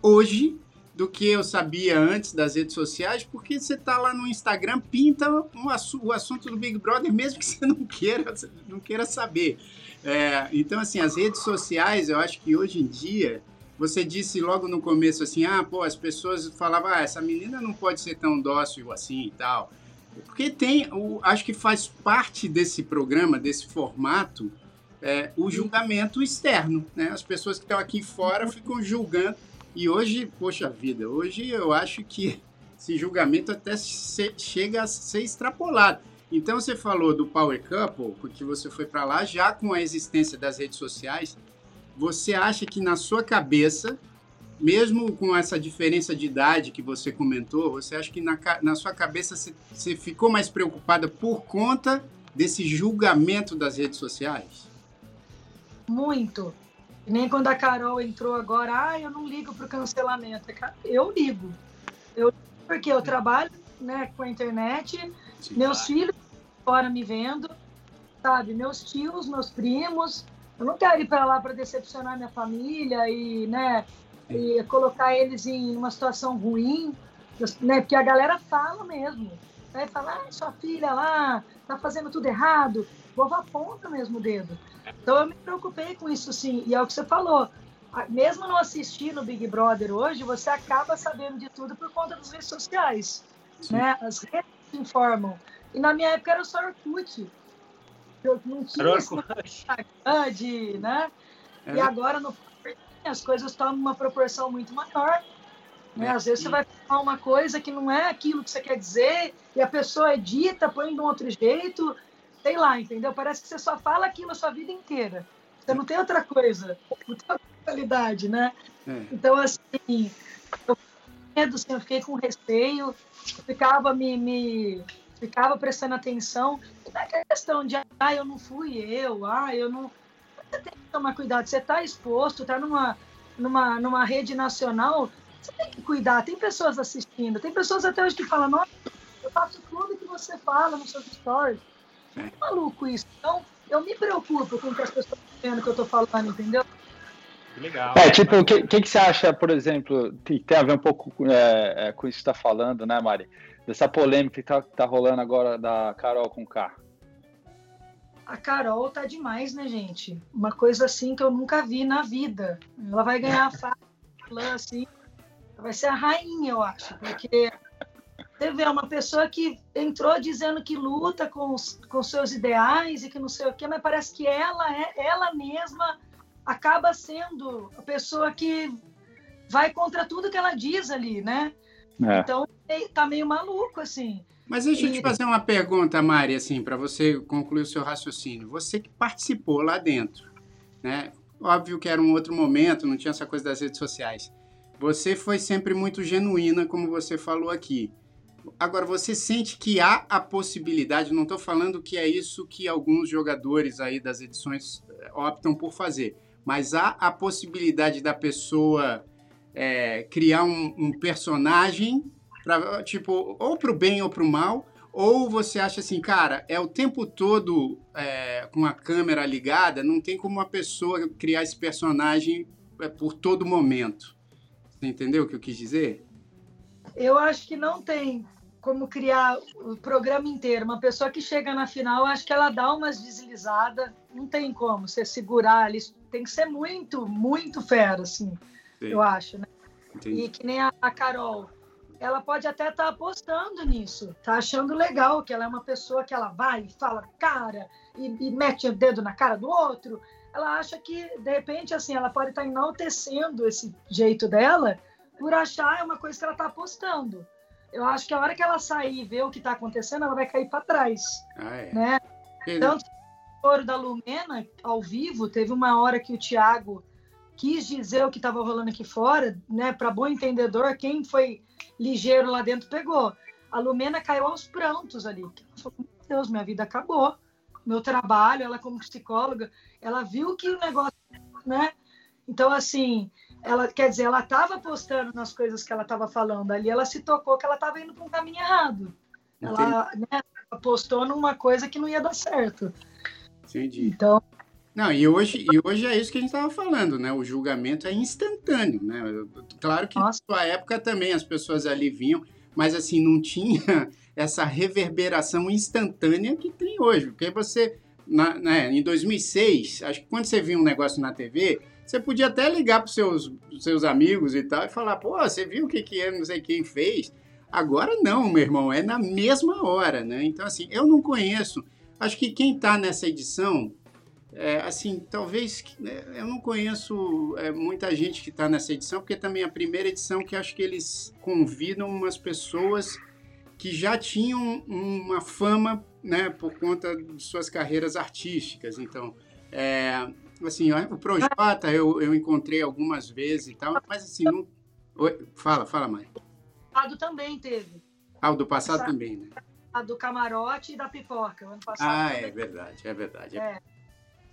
hoje do que eu sabia antes das redes sociais, porque você tá lá no Instagram, pinta um, o assunto do Big Brother, mesmo que você não queira, não queira saber. É, então, assim, as redes sociais, eu acho que hoje em dia, você disse logo no começo assim, ah, pô, as pessoas falavam, ah, essa menina não pode ser tão dócil assim e tal. Porque tem, o, acho que faz parte desse programa, desse formato, é, o julgamento externo, né? As pessoas que estão aqui fora ficam julgando e hoje, poxa vida, hoje eu acho que esse julgamento até se, chega a ser extrapolado. Então você falou do Power Couple, porque você foi para lá já com a existência das redes sociais. Você acha que na sua cabeça, mesmo com essa diferença de idade que você comentou, você acha que na, na sua cabeça você, você ficou mais preocupada por conta desse julgamento das redes sociais? Muito. Nem quando a Carol entrou agora, ah, eu não ligo para o cancelamento. Eu ligo. Eu porque eu trabalho né, com a internet, Sim, meus vai. filhos fora me vendo, sabe? Meus tios, meus primos. Eu não quero ir para lá para decepcionar minha família e, né, e colocar eles em uma situação ruim, né? Porque a galera fala mesmo. Né? Fala, ah, sua filha lá tá fazendo tudo errado. Povo aponta mesmo o dedo. Então eu me preocupei com isso sim. E é o que você falou. Mesmo não assistindo Big Brother hoje, você acaba sabendo de tudo por conta das redes sociais. Né? As redes informam. E na minha época era só Orkut. Eu não tinha Instagram de, né? É. E agora no as coisas tomam uma proporção muito maior. Né? Às vezes você vai falar uma coisa que não é aquilo que você quer dizer, e a pessoa edita, põe de um outro jeito, sei lá, entendeu? Parece que você só fala aquilo a sua vida inteira. Você não tem outra coisa, não tem outra qualidade, né? É. Então, assim, eu medo, assim, eu fiquei com receio, ficava me, me ficava prestando atenção. Não é questão de, ah, eu não fui eu, ah, eu não. Você tem que tomar cuidado, você está exposto, está numa, numa, numa rede nacional, você tem que cuidar. Tem pessoas assistindo, tem pessoas até hoje que falam, nossa, eu faço tudo que você fala nos seus stories. É maluco isso. Então, eu me preocupo com o que as pessoas estão vendo que eu estou falando, entendeu? Legal. É, tipo, o que, que, que, você acha, por exemplo, que tem a ver um pouco é, é, com isso que você está falando, né, Mari? Dessa polêmica que está tá rolando agora da Carol com K. A Carol tá demais, né, gente? Uma coisa assim que eu nunca vi na vida. Ela vai ganhar a fala, assim, vai ser a rainha, eu acho, porque você vê uma pessoa que entrou dizendo que luta com, os, com seus ideais e que não sei o quê, mas parece que ela é ela mesma acaba sendo a pessoa que vai contra tudo que ela diz ali, né? É. Então tá meio maluco assim. Mas deixa eu te fazer uma pergunta, Mari, assim, para você concluir o seu raciocínio. Você que participou lá dentro, né? Óbvio que era um outro momento, não tinha essa coisa das redes sociais. Você foi sempre muito genuína, como você falou aqui. Agora, você sente que há a possibilidade, não estou falando que é isso que alguns jogadores aí das edições eh, optam por fazer, mas há a possibilidade da pessoa é, criar um, um personagem, pra, tipo, ou para o bem ou para o mal, ou você acha assim, cara, é o tempo todo é, com a câmera ligada, não tem como uma pessoa criar esse personagem por todo momento. Você entendeu o que eu quis dizer? Eu acho que não tem como criar o programa inteiro. Uma pessoa que chega na final, acho que ela dá umas deslizadas, não tem como você segurar ali. Tem que ser muito, muito fera, assim, Sim. eu acho, né? Entendi. E que nem a, a Carol, ela pode até estar tá apostando nisso, tá achando legal que ela é uma pessoa que ela vai e fala cara e, e mete o dedo na cara do outro. Ela acha que, de repente, assim, ela pode estar tá enaltecendo esse jeito dela por achar é uma coisa que ela está apostando. Eu acho que a hora que ela sair e ver o que está acontecendo, ela vai cair para trás. Ah, é. né? Tanto o ouro da Lumena, ao vivo, teve uma hora que o Thiago quis dizer o que estava rolando aqui fora, né? Para bom entendedor, quem foi ligeiro lá dentro pegou. A Lumena caiu aos prantos ali. Ela falou: Meu Deus, minha vida acabou. Meu trabalho, ela como psicóloga, ela viu que o negócio, né? Então, assim, ela quer dizer, ela estava apostando nas coisas que ela estava falando ali, ela se tocou que ela estava indo para um caminho errado. Ela né, apostou numa coisa que não ia dar certo. Entendi. Então. Não, e hoje, e hoje é isso que a gente estava falando, né? O julgamento é instantâneo, né? Claro que Nossa. na sua época também as pessoas ali vinham, mas assim, não tinha essa reverberação instantânea que tem hoje. Porque você, na, né, em 2006, acho que quando você viu um negócio na TV, você podia até ligar para seus, seus amigos e tal e falar, pô, você viu o que, que não sei quem fez? Agora não, meu irmão, é na mesma hora, né? Então, assim, eu não conheço. Acho que quem está nessa edição, é, assim, talvez né, eu não conheço é, muita gente que está nessa edição, porque também é a primeira edição que acho que eles convidam umas pessoas que já tinham uma fama, né, por conta de suas carreiras artísticas. Então, é, assim, o Projota eu, eu encontrei algumas vezes e tal, mas assim, não... Oi, fala, fala mais. O passado também teve. Ah, o do passado também, né? A do camarote e da pipoca. Ano passado ah, também. é verdade, é verdade. É.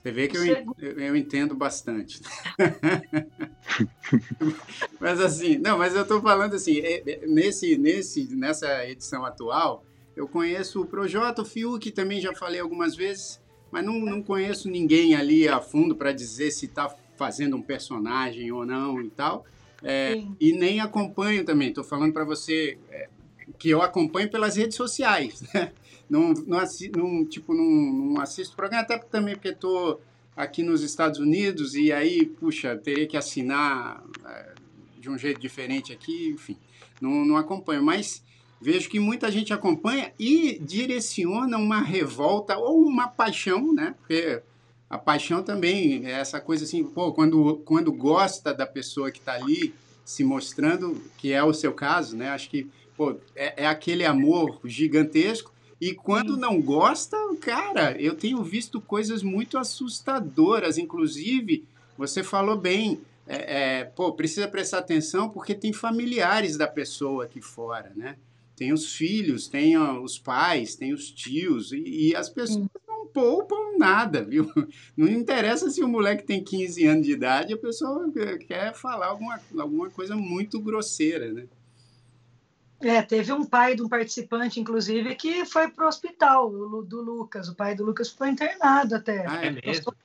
Você vê que eu, eu entendo bastante. mas assim, não, mas eu estou falando assim, é, é, nesse, nesse, nessa edição atual, eu conheço o Projota, o Fiuk, também já falei algumas vezes, mas não, não conheço ninguém ali a fundo para dizer se está fazendo um personagem ou não e tal. É, e nem acompanho também. Estou falando para você é, que eu acompanho pelas redes sociais. Né? Não, não, não, tipo, não, não assisto programa, até também porque estou aqui nos Estados Unidos e aí, puxa, teria que assinar é, de um jeito diferente aqui, enfim, não, não acompanho. Mas vejo que muita gente acompanha e direciona uma revolta ou uma paixão, né? Porque a paixão também é essa coisa assim, pô, quando, quando gosta da pessoa que está ali se mostrando, que é o seu caso, né? Acho que pô, é, é aquele amor gigantesco. E quando não gosta, cara, eu tenho visto coisas muito assustadoras. Inclusive, você falou bem, é, é, pô, precisa prestar atenção porque tem familiares da pessoa aqui fora, né? Tem os filhos, tem os pais, tem os tios, e, e as pessoas não poupam nada, viu? Não interessa se o moleque tem 15 anos de idade, a pessoa quer falar alguma, alguma coisa muito grosseira, né? É, teve um pai de um participante, inclusive, que foi para o hospital, do Lucas. O pai do Lucas foi internado até. Ah, é mesmo?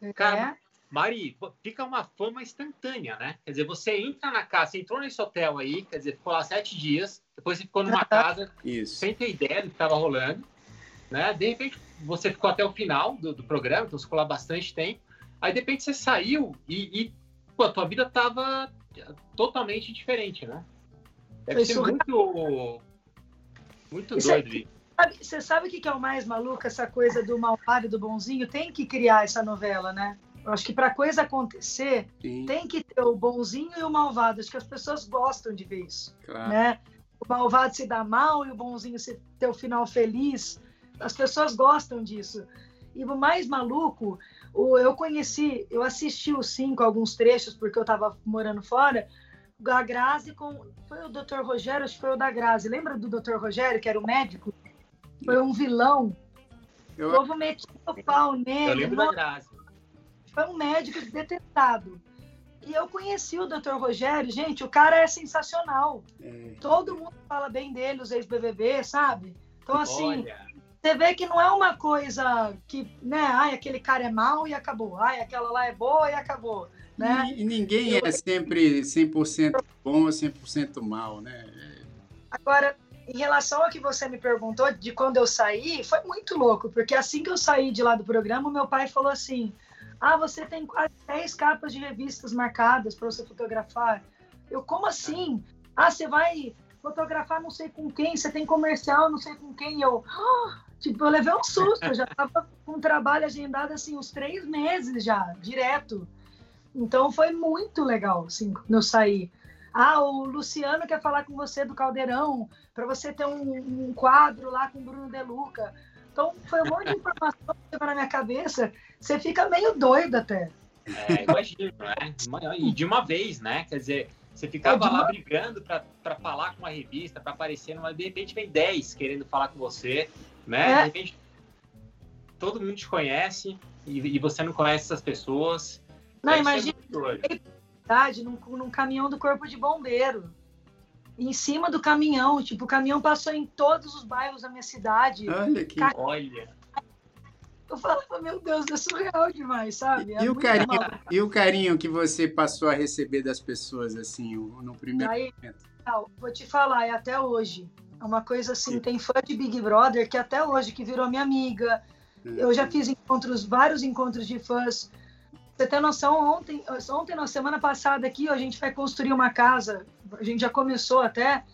É. Cara, Mari, fica uma fama instantânea, né? Quer dizer, você entra na casa, você entrou nesse hotel aí, quer dizer, ficou lá sete dias, depois você ficou numa casa Isso. sem ter ideia do que estava rolando, né? De repente, você ficou até o final do, do, programa, então você ficou lá bastante tempo. Aí, de repente, você saiu e, e pô, a tua vida estava totalmente diferente, né? Deve ser muito, muito Isso doido. É... Sabe, você sabe o que é o mais maluco? Essa coisa do malvado e do bonzinho? Tem que criar essa novela, né? Eu acho que para coisa acontecer, Sim. tem que ter o bonzinho e o malvado. Acho que as pessoas gostam de ver isso. Claro. Né? O malvado se dá mal e o bonzinho se ter o final feliz. As pessoas gostam disso. E o mais maluco, o, eu conheci, eu assisti os cinco, alguns trechos, porque eu estava morando fora. A Grazi com. Foi o Dr. Rogério, acho que foi o da Grazi. Lembra do Dr. Rogério, que era o médico? Foi um vilão. Eu... O povo metia o pau nele. Eu lembro da Grazi foi um médico detestado. E eu conheci o Dr. Rogério, gente, o cara é sensacional. É. Todo mundo fala bem dele, os ex-BBB, sabe? Então, assim, Olha. você vê que não é uma coisa que, né, ai, aquele cara é mau e acabou, ai, aquela lá é boa e acabou, né? E, ninguém eu... é sempre 100% bom ou 100% mal, né? Agora, em relação ao que você me perguntou de quando eu saí, foi muito louco, porque assim que eu saí de lá do programa, meu pai falou assim: ah, você tem quase 10 capas de revistas marcadas para você fotografar. Eu, como assim? Ah, você vai fotografar não sei com quem, você tem comercial não sei com quem. Eu, ah! tipo, eu levei um susto, eu já estava com um trabalho agendado assim, uns três meses já, direto. Então foi muito legal, assim, quando eu saí. Ah, o Luciano quer falar com você do Caldeirão, para você ter um, um, quadro lá com o Bruno De Luca. Então, foi um monte de informação que na minha cabeça. Você fica meio doido até. É, imagino, né? E de uma vez, né? Quer dizer, você ficava é lá brigando para falar com uma revista, para aparecer, mas de repente vem 10 querendo falar com você, né? É. De repente, todo mundo te conhece e, e você não conhece essas pessoas. Não, imagina, é num, num caminhão do corpo de bombeiro em cima do caminhão. Tipo, o caminhão passou em todos os bairros da minha cidade. Olha que. Car... Olha. Eu falava, meu Deus, é surreal demais, sabe? É e, o carinho, e o carinho que você passou a receber das pessoas, assim, no primeiro Aí, momento? Vou te falar, é até hoje. É uma coisa assim, Sim. tem fã de Big Brother que até hoje, que virou minha amiga. Eu já fiz encontros, vários encontros de fãs. Você tem noção, ontem, ontem, na semana passada aqui, a gente vai construir uma casa. A gente já começou até.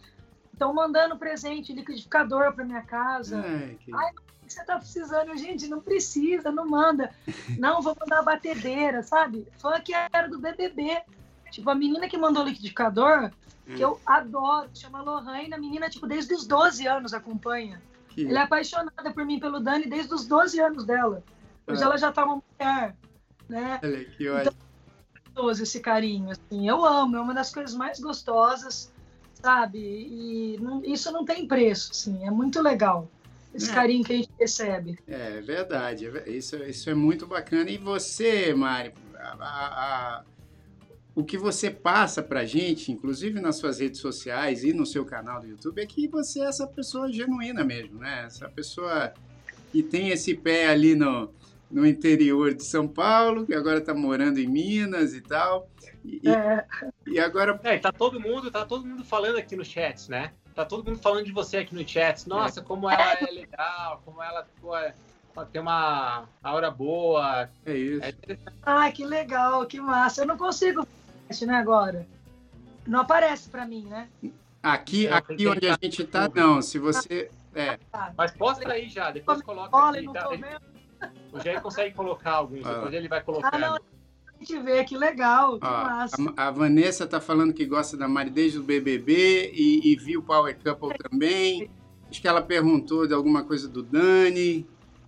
Estão mandando presente, liquidificador para minha casa. É, que... Ai, você tá precisando, gente, não precisa, não manda. Não, vou mandar batedeira, sabe? Fã que era do BBB. Tipo, a menina que mandou o liquidificador, que hum. eu adoro, chama Lohane, a menina, tipo, desde os 12 anos acompanha. Que... Ela é apaixonada por mim, pelo Dani, desde os 12 anos dela. Hoje ah. ela já tá uma mulher, né? Olha, que ótimo. Então, esse carinho, assim, eu amo, é uma das coisas mais gostosas, sabe? E não, isso não tem preço, assim, é muito legal esse é. carinho que a gente recebe. É verdade, é isso, isso é muito bacana. E você, Mari, a, a, o que você passa para gente, inclusive nas suas redes sociais e no seu canal do YouTube, é que você é essa pessoa genuína mesmo, né? Essa pessoa que tem esse pé ali no, no interior de São Paulo, que agora está morando em Minas e tal. E, é. e agora. É, tá todo mundo, tá todo mundo falando aqui no chat, né? tá todo mundo falando de você aqui no chat. Nossa, como ela é legal, como ela pô, é, tem uma aura boa. É isso. É Ai, que legal, que massa. Eu não consigo né, agora. Não aparece para mim, né? Aqui, é, aqui onde a gente tá, não. Se você. É. Ah, Mas posta aí já, depois coloca Olha, aqui. Tá? O Jair consegue colocar alguns, ah. depois ele vai colocando. Ah, não gente vê, que legal, que Ó, massa. A, a, Vanessa tá falando que gosta da Mari desde o BBB e, e viu o Power Couple também. Acho que ela perguntou de alguma coisa do Dani.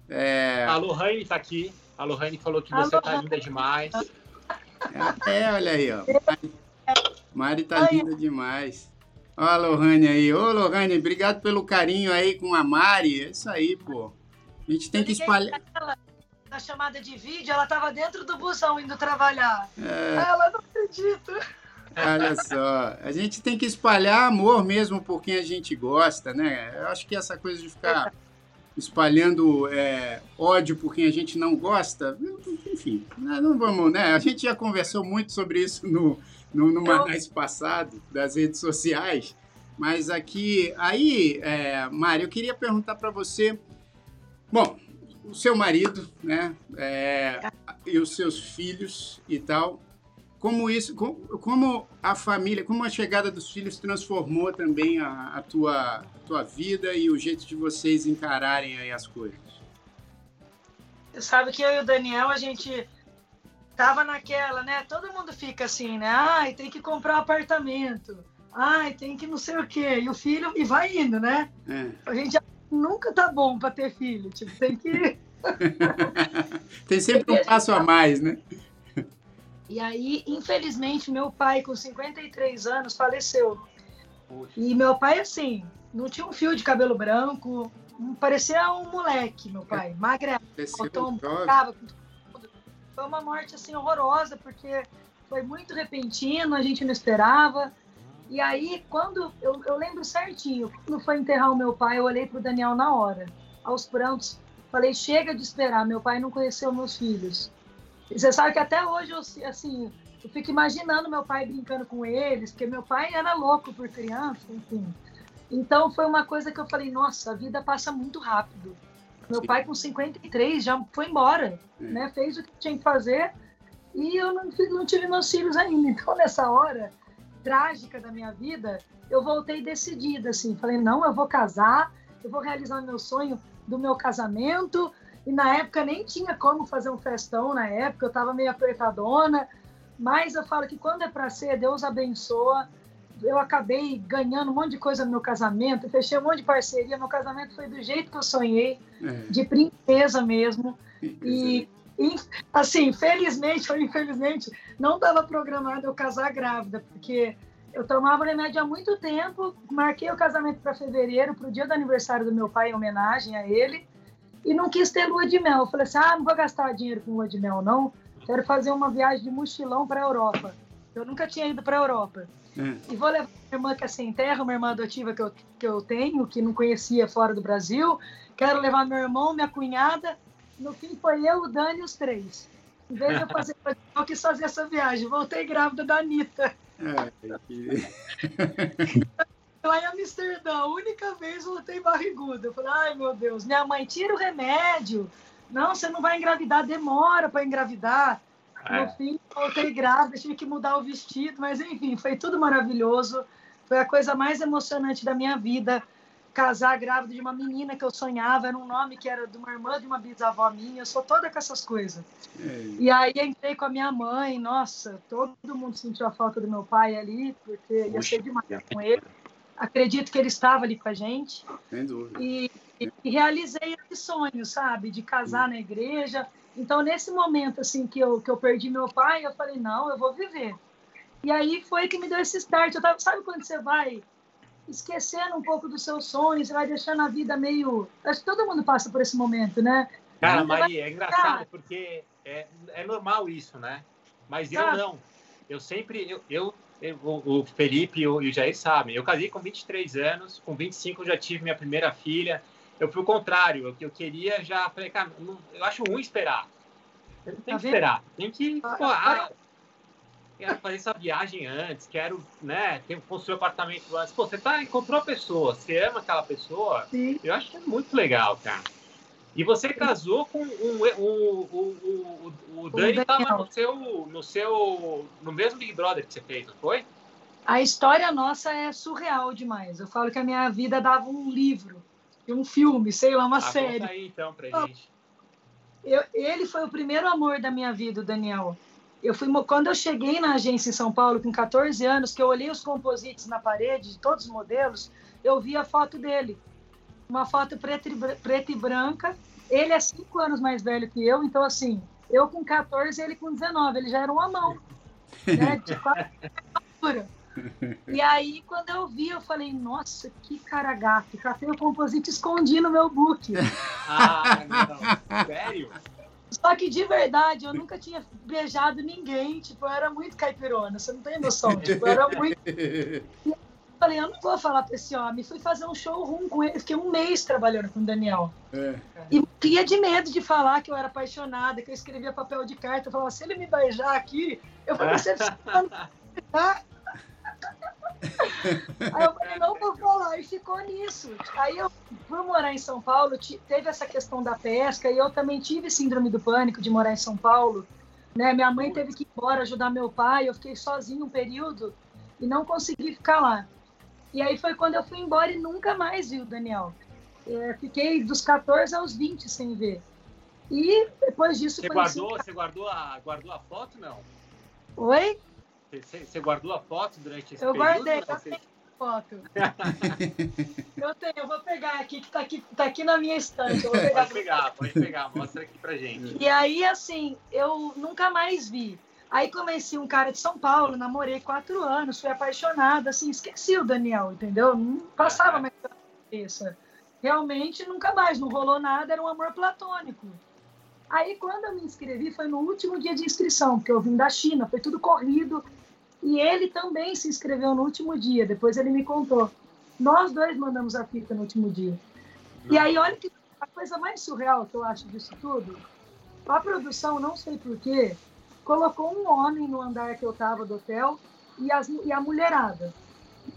É... A Lohane tá aqui. A Lohane falou que você tá linda demais. É, é, olha aí, ó. Mari, Mari tá linda demais. Ó a Lohane aí. Ô, Lohane, obrigado pelo carinho aí com a Mari. É isso aí, pô. A gente tem que espalhar na chamada de vídeo, ela estava dentro do busão indo trabalhar. É... Ela não acredita. Olha só, a gente tem que espalhar amor mesmo por quem a gente gosta, né? Eu acho que essa coisa de ficar espalhando é, ódio por quem a gente não gosta, enfim, né, não vamos, né? A gente já conversou muito sobre isso no, no, no Manais passado, das redes sociais, mas aqui, aí, é, Mário, eu queria perguntar para você, bom, o seu marido, né? É, e os seus filhos e tal. Como isso, como, a família, como a chegada dos filhos transformou também a, a, tua, a tua vida e o jeito de vocês encararem aí as coisas? Sabe que eu e o Daniel, a gente tava naquela, né? Todo mundo fica assim, né? Ai, tem que comprar um apartamento. Ai, tem que não sei o quê. E o filho, e vai indo, né? É. A gente nunca tá bom para ter filho. Tipo, tem que. tem sempre um passo a mais, né? E aí, infelizmente, meu pai, com 53 anos, faleceu. E meu pai, assim, não tinha um fio de cabelo branco, parecia um moleque, meu pai, magrelo, brava, Foi uma morte, assim, horrorosa, porque foi muito repentino, a gente não esperava. E aí, quando eu, eu lembro certinho, quando foi enterrar o meu pai, eu olhei para o Daniel na hora, aos prantos, falei: chega de esperar, meu pai não conheceu meus filhos. E você sabe que até hoje, eu, assim, eu fico imaginando meu pai brincando com eles, porque meu pai era louco por criança, enfim. Então foi uma coisa que eu falei: nossa, a vida passa muito rápido. Meu Sim. pai, com 53, já foi embora, é. né? Fez o que tinha que fazer e eu não, não tive meus filhos ainda. Então, nessa hora, trágica da minha vida, eu voltei decidida, assim, falei, não, eu vou casar, eu vou realizar o meu sonho do meu casamento, e na época nem tinha como fazer um festão, na época eu estava meio apertadona, mas eu falo que quando é para ser, Deus abençoa, eu acabei ganhando um monte de coisa no meu casamento, fechei um monte de parceria. Meu casamento foi do jeito que eu sonhei, é. de princesa mesmo. E, e, assim, felizmente ou infelizmente, não estava programado eu casar grávida, porque eu tomava remédio há muito tempo, marquei o casamento para fevereiro, para o dia do aniversário do meu pai, em homenagem a ele, e não quis ter lua de mel. Eu falei assim: ah, não vou gastar dinheiro com lua de mel, não. Quero fazer uma viagem de mochilão para a Europa. Eu nunca tinha ido para a Europa. É. E vou levar minha irmã que é sem terra, uma irmã adotiva que eu, que eu tenho, que não conhecia fora do Brasil. Quero levar meu irmão, minha cunhada. No fim, foi eu, o Dani e os três. Em vez de eu fazer, eu quis fazer essa viagem. Voltei grávida da Anitta. É, que... Lá em Amsterdã, a única vez voltei barriguda. Eu falei, ai meu Deus, minha mãe, tira o remédio. Não, você não vai engravidar, demora para engravidar. É. No fim, voltei grávida, tive que mudar o vestido, mas enfim, foi tudo maravilhoso. Foi a coisa mais emocionante da minha vida. Casar grávida de uma menina que eu sonhava, era um nome que era de uma irmã de uma bisavó minha. Eu sou toda com essas coisas. É. E aí entrei com a minha mãe, nossa, todo mundo sentiu a falta do meu pai ali, porque ia ser demais com ele. Acredito que ele estava ali com a gente. Sem dúvida. E, e realizei esse sonho, sabe, de casar na igreja então, nesse momento, assim, que eu, que eu perdi meu pai, eu falei, não, eu vou viver. E aí foi que me deu esse start. Eu tava, sabe quando você vai esquecendo um pouco dos seus sonhos, você vai deixando a vida meio... Acho que todo mundo passa por esse momento, né? Cara, Maria, é engraçado, porque é, é normal isso, né? Mas eu não. Eu sempre... Eu, eu, eu o Felipe e o Jair sabem. Eu casei com 23 anos, com 25 eu já tive minha primeira filha eu fui o contrário, eu, eu queria já, falei, cara, não, eu acho ruim esperar. Eu não tenho tá que esperar, tem que, ah, pô, ah, quero fazer essa viagem antes, quero, né, ter, construir um apartamento antes. Pô, você tá, encontrou a pessoa, você ama aquela pessoa, Sim. eu acho que é muito legal, cara. E você casou com um, o, o, o, o Dani estava no seu, no seu, no mesmo Big Brother que você fez, não foi? A história nossa é surreal demais. Eu falo que a minha vida dava um livro um filme, sei lá, uma ah, série. Conta aí então pra gente. Eu, ele foi o primeiro amor da minha vida, o Daniel. Eu fui quando eu cheguei na agência em São Paulo com 14 anos, que eu olhei os composites na parede de todos os modelos, eu vi a foto dele. Uma foto preta e, preta e branca. Ele é cinco anos mais velho que eu, então assim, eu com 14 ele com 19, ele já era um amão, né, de quase altura. E aí, quando eu vi, eu falei, nossa, que cara gato. Catei o composite escondi no meu book. Ah, não. Sério? Só que de verdade, eu nunca tinha beijado ninguém. Tipo, eu era muito caipirona, você não tem noção. Tipo, eu era muito. Eu falei, eu não vou falar pra esse homem. Fui fazer um showroom com ele. Fiquei um mês trabalhando com o Daniel. É. E tinha de medo de falar que eu era apaixonada, que eu escrevia papel de carta. Eu falava, se ele me beijar aqui, eu vou decepcionar. Aí eu falei, não vou falar, e ficou nisso. Aí eu fui morar em São Paulo, teve essa questão da pesca, e eu também tive síndrome do pânico de morar em São Paulo. Né? Minha mãe teve que ir embora ajudar meu pai, eu fiquei sozinho um período e não consegui ficar lá. E aí foi quando eu fui embora e nunca mais vi o Daniel. É, fiquei dos 14 aos 20 sem ver. E depois disso... Você, guardou, você guardou, a, guardou a foto, não? Oi? Você, guardou a foto durante esse eu período? Eu guardei, eu tenho foto. eu tenho, eu vou pegar aqui, que tá aqui, tá aqui na minha estante. Pegar pode pegar, pode pegar, mostra aqui pra gente. E aí, assim, eu nunca mais vi. Aí comecei um cara de São Paulo, namorei quatro anos, fui apaixonada, assim, esqueci o Daniel, entendeu? Não passava mais pela cabeça. Realmente nunca mais, não rolou nada, era um amor platônico. Aí, quando eu me inscrevi, foi no último dia de inscrição, porque eu vim da China, foi tudo corrido. E ele também se inscreveu no último dia, depois ele me contou. Nós dois mandamos a fita no último dia. E aí, olha que a coisa mais surreal que eu acho disso tudo, a produção, não sei porquê, colocou um homem no andar que eu estava do hotel e, as, e a mulherada.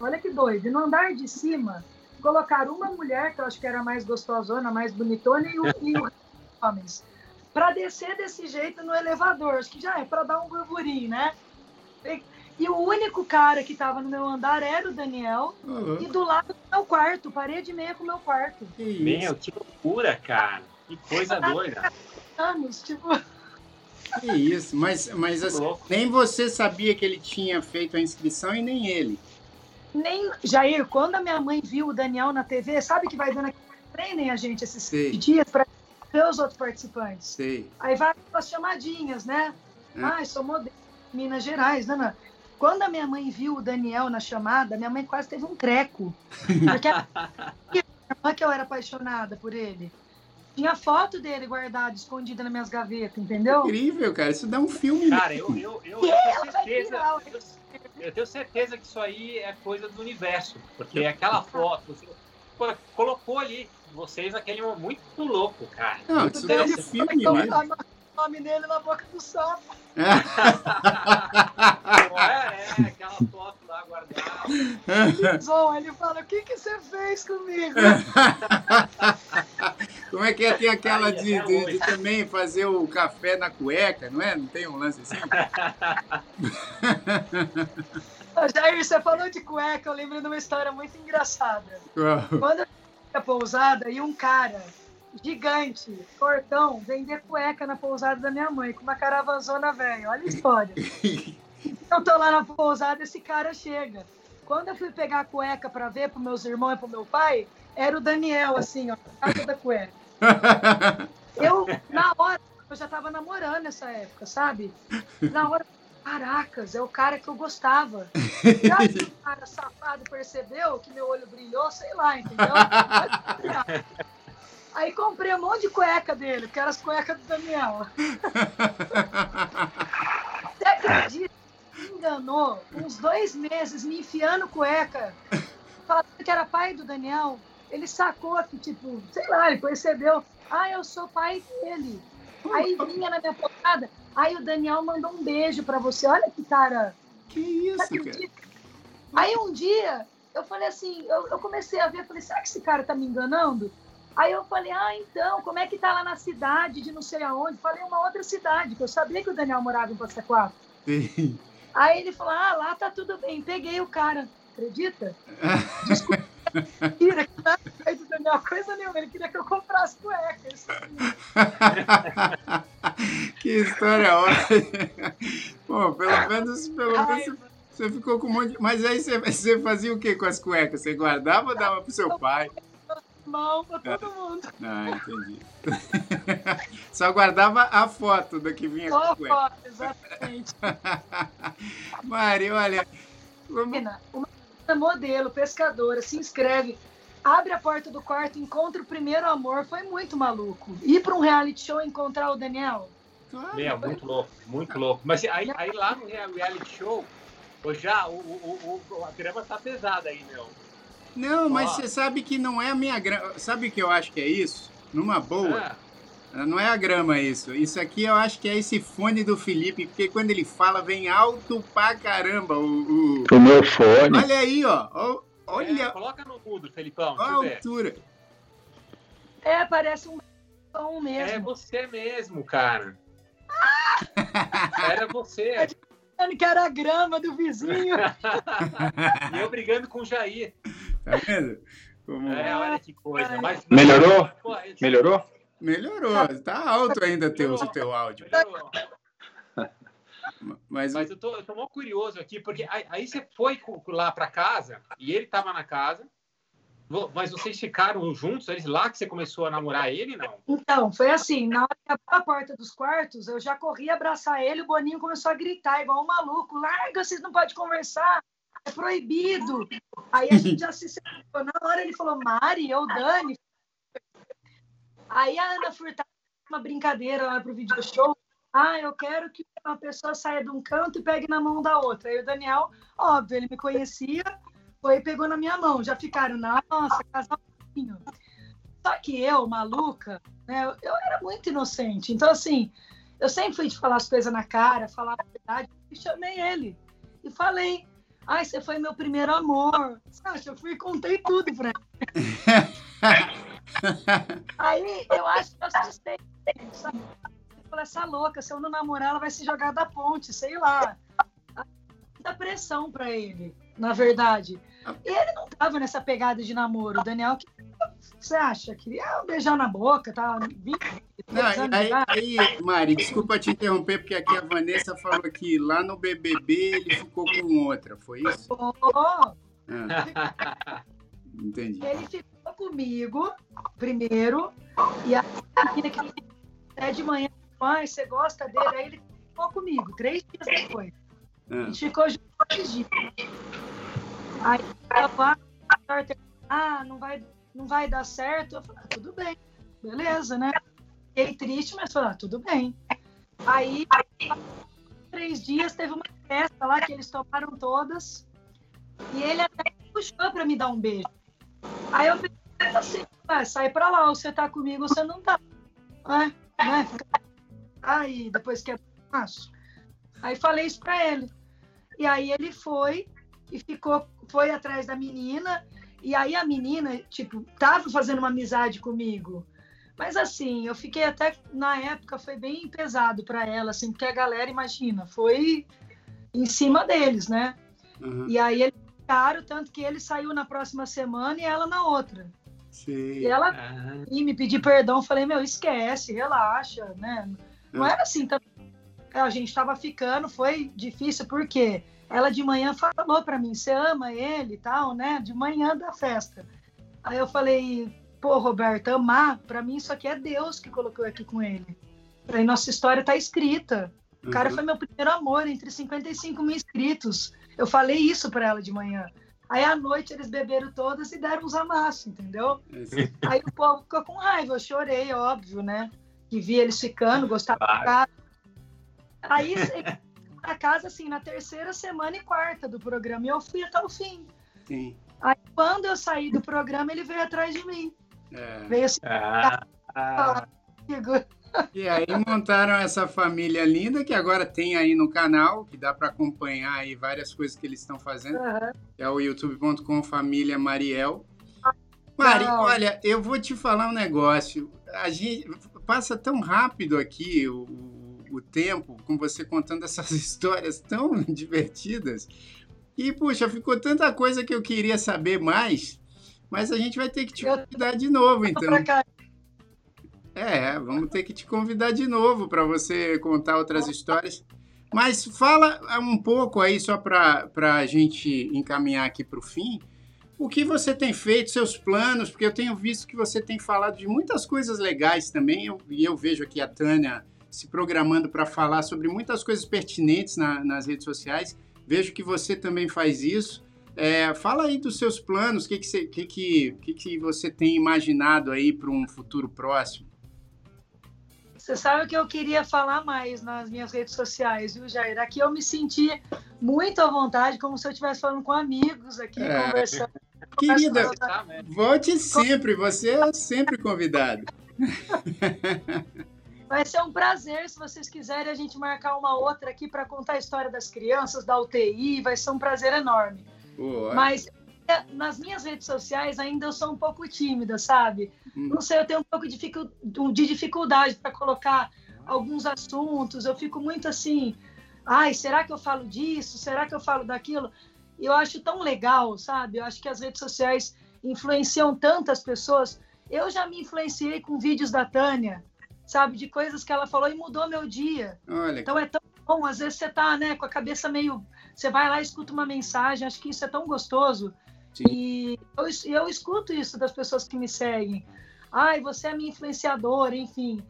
Olha que doido. E no andar de cima, colocaram uma mulher, que eu acho que era mais gostosona, mais bonitona, e, o, e os homens. Para descer desse jeito no elevador, acho que já é para dar um burburinho, né? E o único cara que estava no meu andar era o Daniel. Uhum. E do lado do meu quarto, parede e meia com o meu quarto. Que meu, que loucura, cara. Que coisa doida. Anos, tipo. Que isso, mas, mas assim, nem você sabia que ele tinha feito a inscrição e nem ele. Nem, Jair, quando a minha mãe viu o Daniel na TV, sabe que vai dando aqui, treinem a gente esses Sei. dias para ver os outros participantes. Sei. Aí vai as chamadinhas, né? Hum. Ah, sou modelo, Minas Gerais, né? Né? Quando a minha mãe viu o Daniel na chamada, minha mãe quase teve um treco. Porque a que eu era apaixonada por ele. Tinha foto dele guardada, escondida nas minhas gavetas, entendeu? Incrível, cara. Isso dá um filme. Cara, eu, eu, eu, eu tenho certeza. Eu, eu tenho certeza que isso aí é coisa do universo. Porque aquela foto, você colocou ali vocês momento muito louco, cara. Não, Muito isso daí é um filme Então, mesmo. O nome dele na boca do sapo. É, é, aquela foto lá guardada. Zon, ele fala, o que, que você fez comigo? Como é que é? Tem aquela Aí, de, até de- de também fazer o café na cueca, não é? Não tem um lance assim? Jair, você falou de cueca, eu lembro de uma história muito engraçada. Quando eu fui na pousada e um cara gigante, fortão, vender cueca na pousada da minha mãe, com uma caravanzona velha. Olha a história. Eu tô lá na pousada, esse cara chega. Quando eu fui pegar a cueca pra ver pros meus irmãos e pro meu pai, era o Daniel, assim, ó, casa da cueca. Eu, na hora, eu já tava namorando nessa época, sabe? Na hora, caracas, é o cara que eu gostava. Já que o cara safado percebeu que meu olho brilhou, sei lá, entendeu? Aí comprei um monte de cueca dele, que eram as cuecas do Daniel. Você acredita? Me enganou uns dois meses me enfiando cueca, falando que era pai do Daniel. Ele sacou que, tipo, sei lá, ele percebeu. Ah, eu sou pai dele. Aí vinha na minha portada. Aí o Daniel mandou um beijo pra você. Olha que cara. que isso, cara? Aí um dia eu falei assim, eu, eu comecei a ver, falei, será que esse cara tá me enganando? Aí eu falei, ah, então, como é que tá lá na cidade de não sei aonde? Falei uma outra cidade, que eu sabia que o Daniel morava em Costa Quatro. Sim. Aí ele falou, ah, lá tá tudo bem. Peguei o cara, acredita? Desculpa, mentira, que pai do Daniel coisa nenhuma, ele queria que eu comprasse cueca. Isso que história ótima. Pô, pelo menos, pelo menos você ficou com um monte de... Mas aí você, você fazia o que com as cuecas? Você guardava ou dava pro seu pai? Mal pra todo mundo. Ah, entendi. Só guardava a foto da que vinha com Só a cueca. foto, exatamente. Mari, olha... Uma modelo, pescadora, se inscreve, abre a porta do quarto, encontra o primeiro amor, foi muito maluco. Ir para um reality show e encontrar o Daniel, Claro. Meu, muito louco, muito louco. Mas aí, aí lá no rea- reality show, já o, o, o- a grama tá pesada aí, meu. Não, mas Ó. você sabe que não é a minha grama. Sabe o que eu acho que é isso? Numa boa, Ah, não é a grama isso. Isso aqui eu acho que é esse fone do Felipe, porque quando ele fala vem alto pra caramba. O, o- O meu fone. Olha aí, ó. ó, é, Olha coloca no mudo, Felipão, a eu ver. altura. é, parece um É mesmo. você mesmo, cara. Era você. Que era a grama do vizinho. E eu brigando com o Jair. Tá vendo? Como É, olha que coisa. Mas, Melhorou? Melhorou? melhorou. Tá alto ainda teu, o teu áudio. Melhorou. Mas, Mas eu tô, eu tô mó curioso aqui, porque aí, aí você foi lá pra casa e ele tava na casa, mas vocês ficaram juntos, eles lá que você começou a namorar ele, não? Então, foi assim, na hora que abriu a porta dos quartos, eu já corri abraçar ele, o Boninho começou a gritar, igual um maluco, larga, vocês não podem conversar, é proibido. Aí a gente já se separou. Na hora ele falou, Mari, eu, Dani. Aí a Ana Furtado fez uma brincadeira lá pro video show. Ah, eu quero que uma pessoa saia de um canto e pegue na mão da outra. Aí o Daniel, óbvio, ele me conhecia, foi e pegou na minha mão. Já ficaram, nossa, casalzinho. Só que eu, maluca, né, eu, eu era muito inocente. Então, assim, eu sempre fui de falar as coisas na cara, falar a verdade. E chamei ele. E falei, ai, você foi meu primeiro amor. Sacha, eu fui e contei tudo pra ele. Aí, eu acho que eu assustei. Sabe? Eu falei, essa louca, se eu não namorar, ela vai se jogar da ponte, sei lá. Dá pressão pra ele, na verdade. E ele não tava nessa pegada de namoro. O Daniel, que você acha? Queria beijar na boca, tá? 20, Não, aí, aí, Mari, desculpa te interromper, porque aqui a Vanessa falou que lá no BBB ele ficou com outra, foi isso? Ô, Ah. Entendi. Ele ficou comigo primeiro, e a menina que até de manhã, mãe, você gosta dele? Aí ele ficou comigo, três dias depois. A Ah. gente ficou junto três dias. Aí ela ah, não vai, não vai dar certo. Eu falei, ah, tudo bem, beleza, né? Fiquei triste, mas falei, ah, tudo bem. Aí, três dias, teve uma festa lá que eles tomaram todas. E ele até puxou para me dar um beijo. Aí eu pensei assim, ah, sai pra lá, ou você tá comigo ou você não tá. É, Aí depois que é macho. Aí falei isso pra ele. E aí ele foi e ficou, foi atrás da menina. E aí a menina, tipo, tava fazendo uma amizade comigo. Mas assim, eu fiquei até na época foi bem pesado para ela, assim, porque a galera, imagina, foi em cima deles, né? Aham. E aí eles ficaram, tanto que ele saiu na próxima semana e ela na outra. Sei. E ela Ah, e me pediu perdão, falei, meu, esquece, relaxa, né? Não Ah. era assim também. A gente estava ficando, foi difícil, porque ela de manhã falou para mim, você ama ele e tal, né? De manhã da festa. Aí eu falei, pô, Roberto, amar, para mim isso aqui é Deus que colocou aqui com ele. Falei, nossa história tá escrita. O cara Aham. foi meu primeiro amor, entre 55 mil inscritos. Eu falei isso para ela de manhã. Aí à noite eles beberam todas e deram uns amassos, entendeu? Aí o povo ficou com raiva, eu chorei, óbvio, né? Que vi eles ficando, gostava Claro. do cara. Aí pra casa, assim, na terceira semana e quarta do programa, e eu fui até o fim. Sim. Aí quando eu saí do programa, ele veio atrás de mim. É. Veio assim, ah, ah, comigo. E aí montaram essa família linda que agora tem aí no canal, que dá para acompanhar aí várias coisas que eles estão fazendo. Aham. É o youtube.com família Mariel. Mari, Não. olha, eu vou te falar um negócio. A gente passa tão rápido aqui o, o- o tempo com você contando essas histórias tão divertidas. E, puxa, ficou tanta coisa que eu queria saber mais, mas a gente vai ter que te convidar de novo, então. É, vamos ter que te convidar de novo para você contar outras histórias. Mas fala um pouco aí, só para a gente encaminhar aqui para o fim, o que você tem feito, seus planos, porque eu tenho visto que você tem falado de muitas coisas legais também, eu- e eu vejo aqui a Tânia se programando para falar sobre muitas coisas pertinentes na- nas redes sociais. Vejo que você também faz isso. É, fala aí dos seus planos, o que, que, você, que, que, que, que você tem imaginado aí para um futuro próximo? Você sabe que eu queria falar mais nas minhas redes sociais, viu, Jair? Aqui eu me senti muito à vontade, como se eu estivesse falando com amigos aqui, É. conversando. Querida, tá mesmo. volte sempre, você é sempre convidado. Vai ser um prazer, se vocês quiserem, a gente marcar uma outra aqui para contar a história das crianças, da UTI. Vai ser um prazer enorme. Pô, Mas é, nas minhas redes sociais ainda eu sou um pouco tímida, sabe? Hum. Não sei, eu tenho um pouco de dificu- de dificuldade para colocar alguns assuntos. Eu fico muito assim, ai, será que eu falo disso? Será que eu falo daquilo? E eu acho tão legal, sabe? Eu acho que as redes sociais influenciam tantas pessoas. Eu já me influenciei com vídeos da Tânia, sabe? De coisas que ela falou e mudou meu dia. olha, Então é tão bom, às vezes você tá, né, com a cabeça meio. Você vai lá e escuta uma mensagem, acho que isso é tão gostoso. Sim. E eu, eu escuto isso das pessoas que me seguem. Ai, você é minha influenciadora, enfim.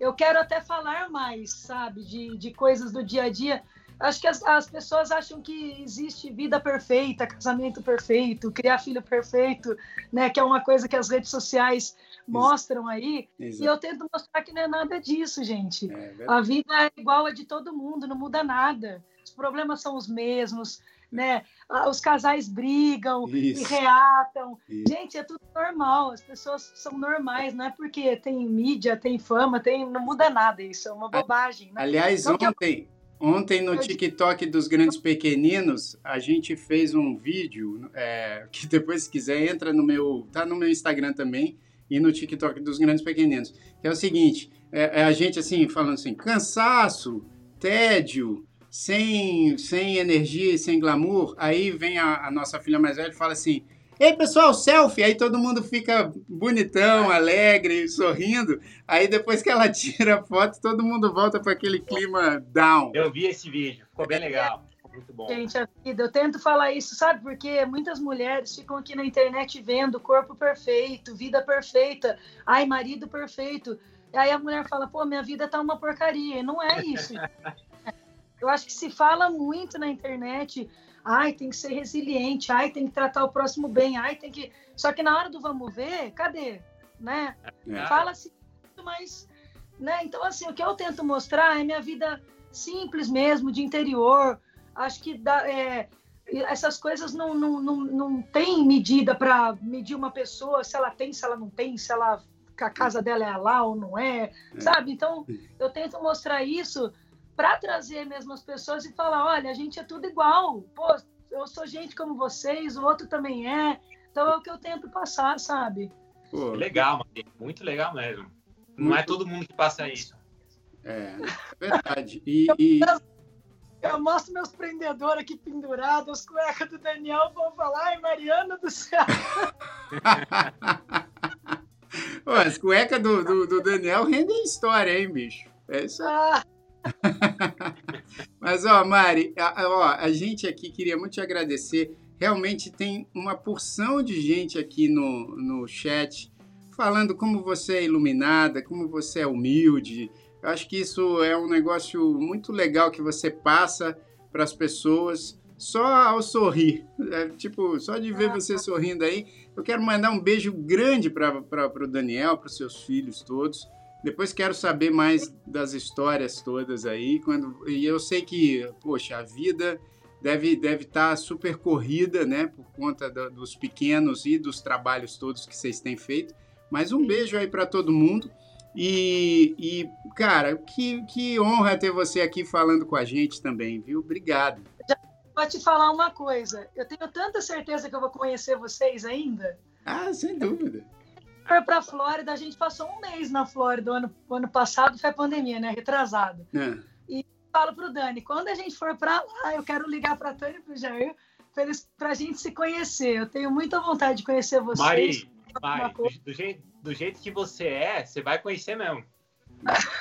Eu quero até falar mais, sabe, de, de coisas do dia a dia. Acho que as, as pessoas acham que existe vida perfeita, casamento perfeito, criar filho perfeito, né? Que é uma coisa que as redes sociais mostram aí. E exato, eu tento mostrar que não é nada disso, gente. é. A vida é igual a de todo mundo, não muda nada. Os problemas são os mesmos, né? Ah, Os casais brigam e Isso. reatam. Isso. Gente, é tudo normal. As pessoas são normais, não é porque tem mídia, tem fama, tem não muda nada. Isso é uma bobagem, né? Aliás, Não que eu- ontem, ontem no TikTok dos Grandes Pequeninos, a gente fez um vídeo é, que depois, se quiser, entra no meu. tá no meu Instagram também e no TikTok dos Grandes Pequeninos. Que é o seguinte: é, é a gente assim, falando assim, cansaço, tédio, sem, sem energia e sem glamour. Aí vem a, a nossa filha mais velha e fala assim. Ei, pessoal, selfie! Aí todo mundo fica bonitão, alegre, sorrindo. Aí depois que ela tira a foto, todo mundo volta para aquele clima down. Eu vi esse vídeo, ficou bem legal. muito bom. Gente, a vida, eu tento falar isso, sabe? Porque muitas mulheres ficam aqui na internet vendo corpo perfeito, vida perfeita, ai, marido perfeito. E aí a mulher fala, pô, minha vida tá uma porcaria. E não é isso. eu acho que se fala muito na internet, ai, tem que ser resiliente, ai, tem que tratar o próximo bem, ai, tem que. Só que na hora do vamos ver, cadê? Né? É. Fala-se mas. Né? Então, assim, o que eu tento mostrar é minha vida simples mesmo, de interior. Acho que dá, é, essas coisas não, não, não, não tem medida para medir uma pessoa, se ela tem, se ela não tem, se ela a casa dela é lá ou não é, é. sabe? Então, eu tento mostrar isso para trazer mesmo as pessoas e falar, olha, a gente é tudo igual. Pô, eu sou gente como vocês, o outro também é. Então é o que eu tento passar, sabe? Pô. Legal, muito legal mesmo. Não muito... é todo mundo que passa isso. É, é verdade. E, e... Eu mostro meus prendedores aqui pendurados, as cuecas do Daniel vão falar, ai, Mariana do céu. Pô, as cuecas do, do, do, Daniel rendem história, hein, bicho? É isso aí. Ah. Mas, ó, Mari, a, ó, a gente aqui queria muito te agradecer. Realmente tem uma porção de gente aqui no, no chat falando como você é iluminada, como você é humilde. Eu acho que isso é um negócio muito legal que você passa para as pessoas só ao sorrir. É, tipo, só de ver você sorrindo aí. Eu quero mandar um beijo grande para o Daniel, para os seus filhos todos. Depois quero saber mais das histórias todas aí. Quando, e eu sei que, poxa, a vida deve deve estar tá super corrida, né, por conta da, dos pequenos e dos trabalhos todos que vocês têm feito. Mas um beijo aí para todo mundo. E, e, cara, que, que honra ter você aqui falando com a gente também, viu? Obrigado. Vou te falar uma coisa. Eu tenho tanta certeza que eu vou conhecer vocês ainda. Ah, sem dúvida foi para a Flórida, a gente passou um mês na Flórida, o ano, o ano passado foi a pandemia, né? Retrasado. É. E falo para o Dani, quando a gente for para lá, eu quero ligar para a Tânia e para o Jair para a gente se conhecer. Eu tenho muita vontade de conhecer vocês. Mari, Mari do, do, jeito, do jeito que você é, você vai conhecer mesmo.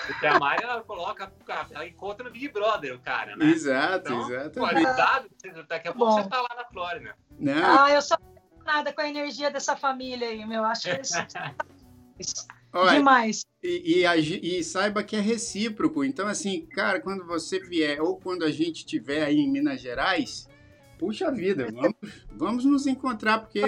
Porque a Mari, ela coloca, ela encontra no Big Brother o cara, né? Exato, então. Cuidado, daqui a pouco Bom. você tá lá na Flórida. Não. Ah, eu só nada com a energia dessa família aí, meu. Acho que isso... Olha, Demais. E, e, e, saiba que é recíproco. Então, assim, cara, quando você vier, ou quando a gente estiver aí em Minas Gerais, puxa vida, vamos, vamos nos encontrar, porque.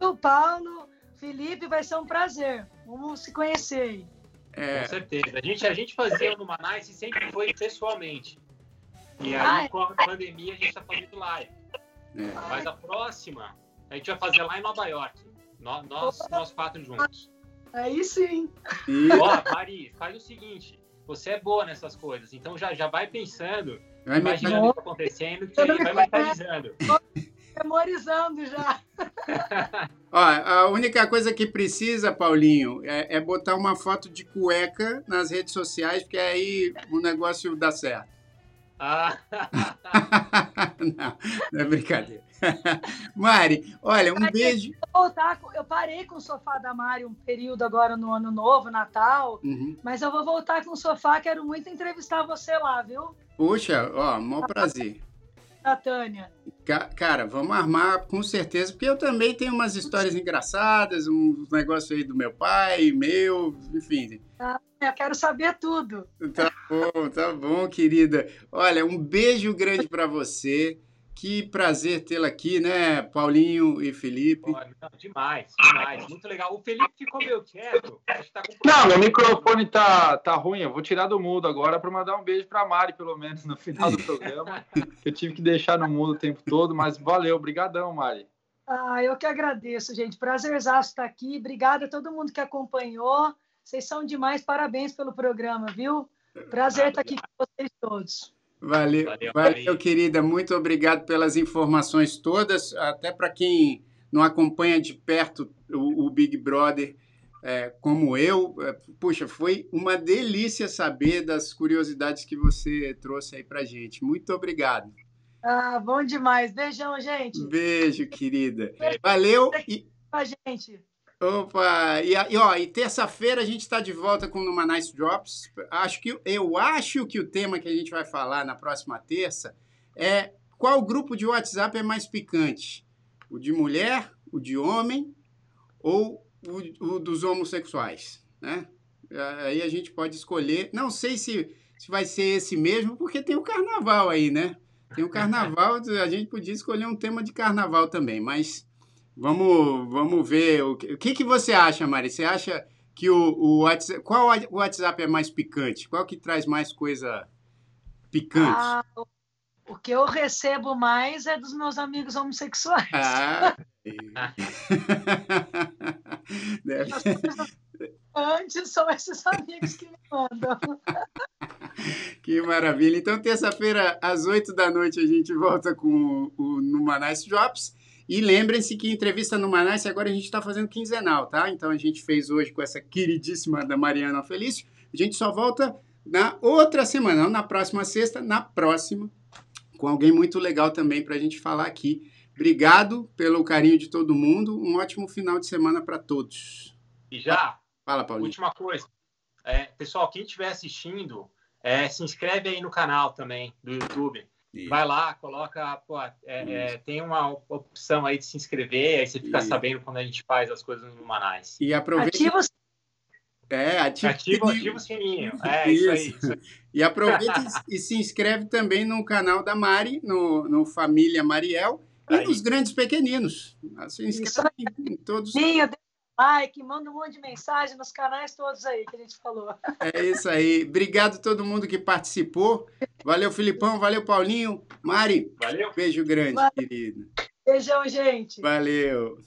O Paulo, Felipe, vai ser um prazer. Vamos se conhecer aí. É... Com certeza. A gente, a gente fazia no Manaus e sempre foi pessoalmente. E aí, Ai. com a pandemia, a gente está fazendo live. É. Mas a próxima a gente vai fazer lá em Nova York. Nós, nós, nós quatro juntos. Aí sim. Ó, Mari, faz o seguinte. Você é boa nessas coisas, então já, já vai pensando, vai imaginando o que está acontecendo, que vai mentalizando. Memorizando já. Ó, a única coisa que precisa, Paulinho, é, é botar uma foto de cueca nas redes sociais, porque aí o negócio dá certo. Ah. não, não é brincadeira. Mari, olha, um beijo. Voltar, eu parei com o sofá da Mari um período agora no ano novo, Natal, uhum. mas eu vou voltar com o sofá, quero muito entrevistar você lá, viu? Puxa, ó, maior prazer. Da Tânia. Cara, vamos armar com certeza, porque eu também tenho umas histórias engraçadas, uns negócios aí do meu pai, meu, enfim. Ah, eu quero saber tudo. Tá bom, tá bom, querida. Olha, um beijo grande para você. Que prazer tê-la aqui, né, Paulinho e Felipe? não, demais, demais. Muito legal. O Felipe ficou meio quieto. Tá não, meu microfone tá, tá ruim. Eu vou tirar do mudo agora para mandar um beijo para a Mari, pelo menos, no final do programa. eu tive que deixar no mudo o tempo todo, mas valeu. Obrigadão, Mari. Ah, eu que agradeço, gente. Prazerzaço estar aqui. Obrigada a todo mundo que acompanhou. Vocês são demais. Parabéns pelo programa, viu? Prazer estar aqui com vocês todos. Valeu, valeu, valeu querida. Muito obrigado pelas informações todas. Até para quem não acompanha de perto o, o Big Brother, é, como eu, é, puxa, foi uma delícia saber das curiosidades que você trouxe aí para gente. Muito obrigado. Ah, bom demais. Beijão, gente. Beijo, querida. Valeu. E... A gente. Opa! E, e, ó, e terça-feira a gente está de volta com Numa Nice Drops. Acho que, eu acho que o tema que a gente vai falar na próxima terça é qual grupo de WhatsApp é mais picante? O de mulher, o de homem ou o, o dos homossexuais, né? Aí a gente pode escolher. Não sei se, se vai ser esse mesmo, porque tem o carnaval aí, né? Tem o carnaval, a gente podia escolher um tema de carnaval também, mas vamos, vamos ver. O que, o que, que você acha, Mari? Você acha que o, o WhatsApp. Qual o WhatsApp é mais picante? Qual que traz mais coisa picante? Ah, o que eu recebo mais é dos meus amigos homossexuais. Ah. Deve... Antes são esses amigos que me mandam. Que maravilha. Então, terça-feira, às 8 da noite, a gente volta com o Numanice Drops. E lembrem-se que entrevista no Manaus agora a gente está fazendo quinzenal, tá? Então a gente fez hoje com essa queridíssima da Mariana Felício. A gente só volta na outra semana, não na próxima sexta, na próxima, com alguém muito legal também para a gente falar aqui. Obrigado pelo carinho de todo mundo. Um ótimo final de semana para todos. E já, fala, Paulinho. Última coisa. É, pessoal, quem estiver assistindo, é, se inscreve aí no canal também do YouTube. Isso. Vai lá, coloca, pô, é, é, tem uma opção aí de se inscrever, aí você fica Isso. sabendo quando a gente faz as coisas no Manais. E aproveita. Ativa é, ativa, ativa, ativa o sininho. É, isso, aí, isso aí. E aproveita e, se inscreve também no canal da Mari, no, no Família Mariel, e aí. nos Grandes Pequeninos. Se inscreve em todos. Sim, eu like, manda um monte de mensagem nos canais todos aí que a gente falou. É isso aí. Obrigado a todo mundo que participou. Valeu, Filipão. Valeu, Paulinho. Mari. Valeu. Beijo grande, Valeu. querido. Beijão, gente. Valeu.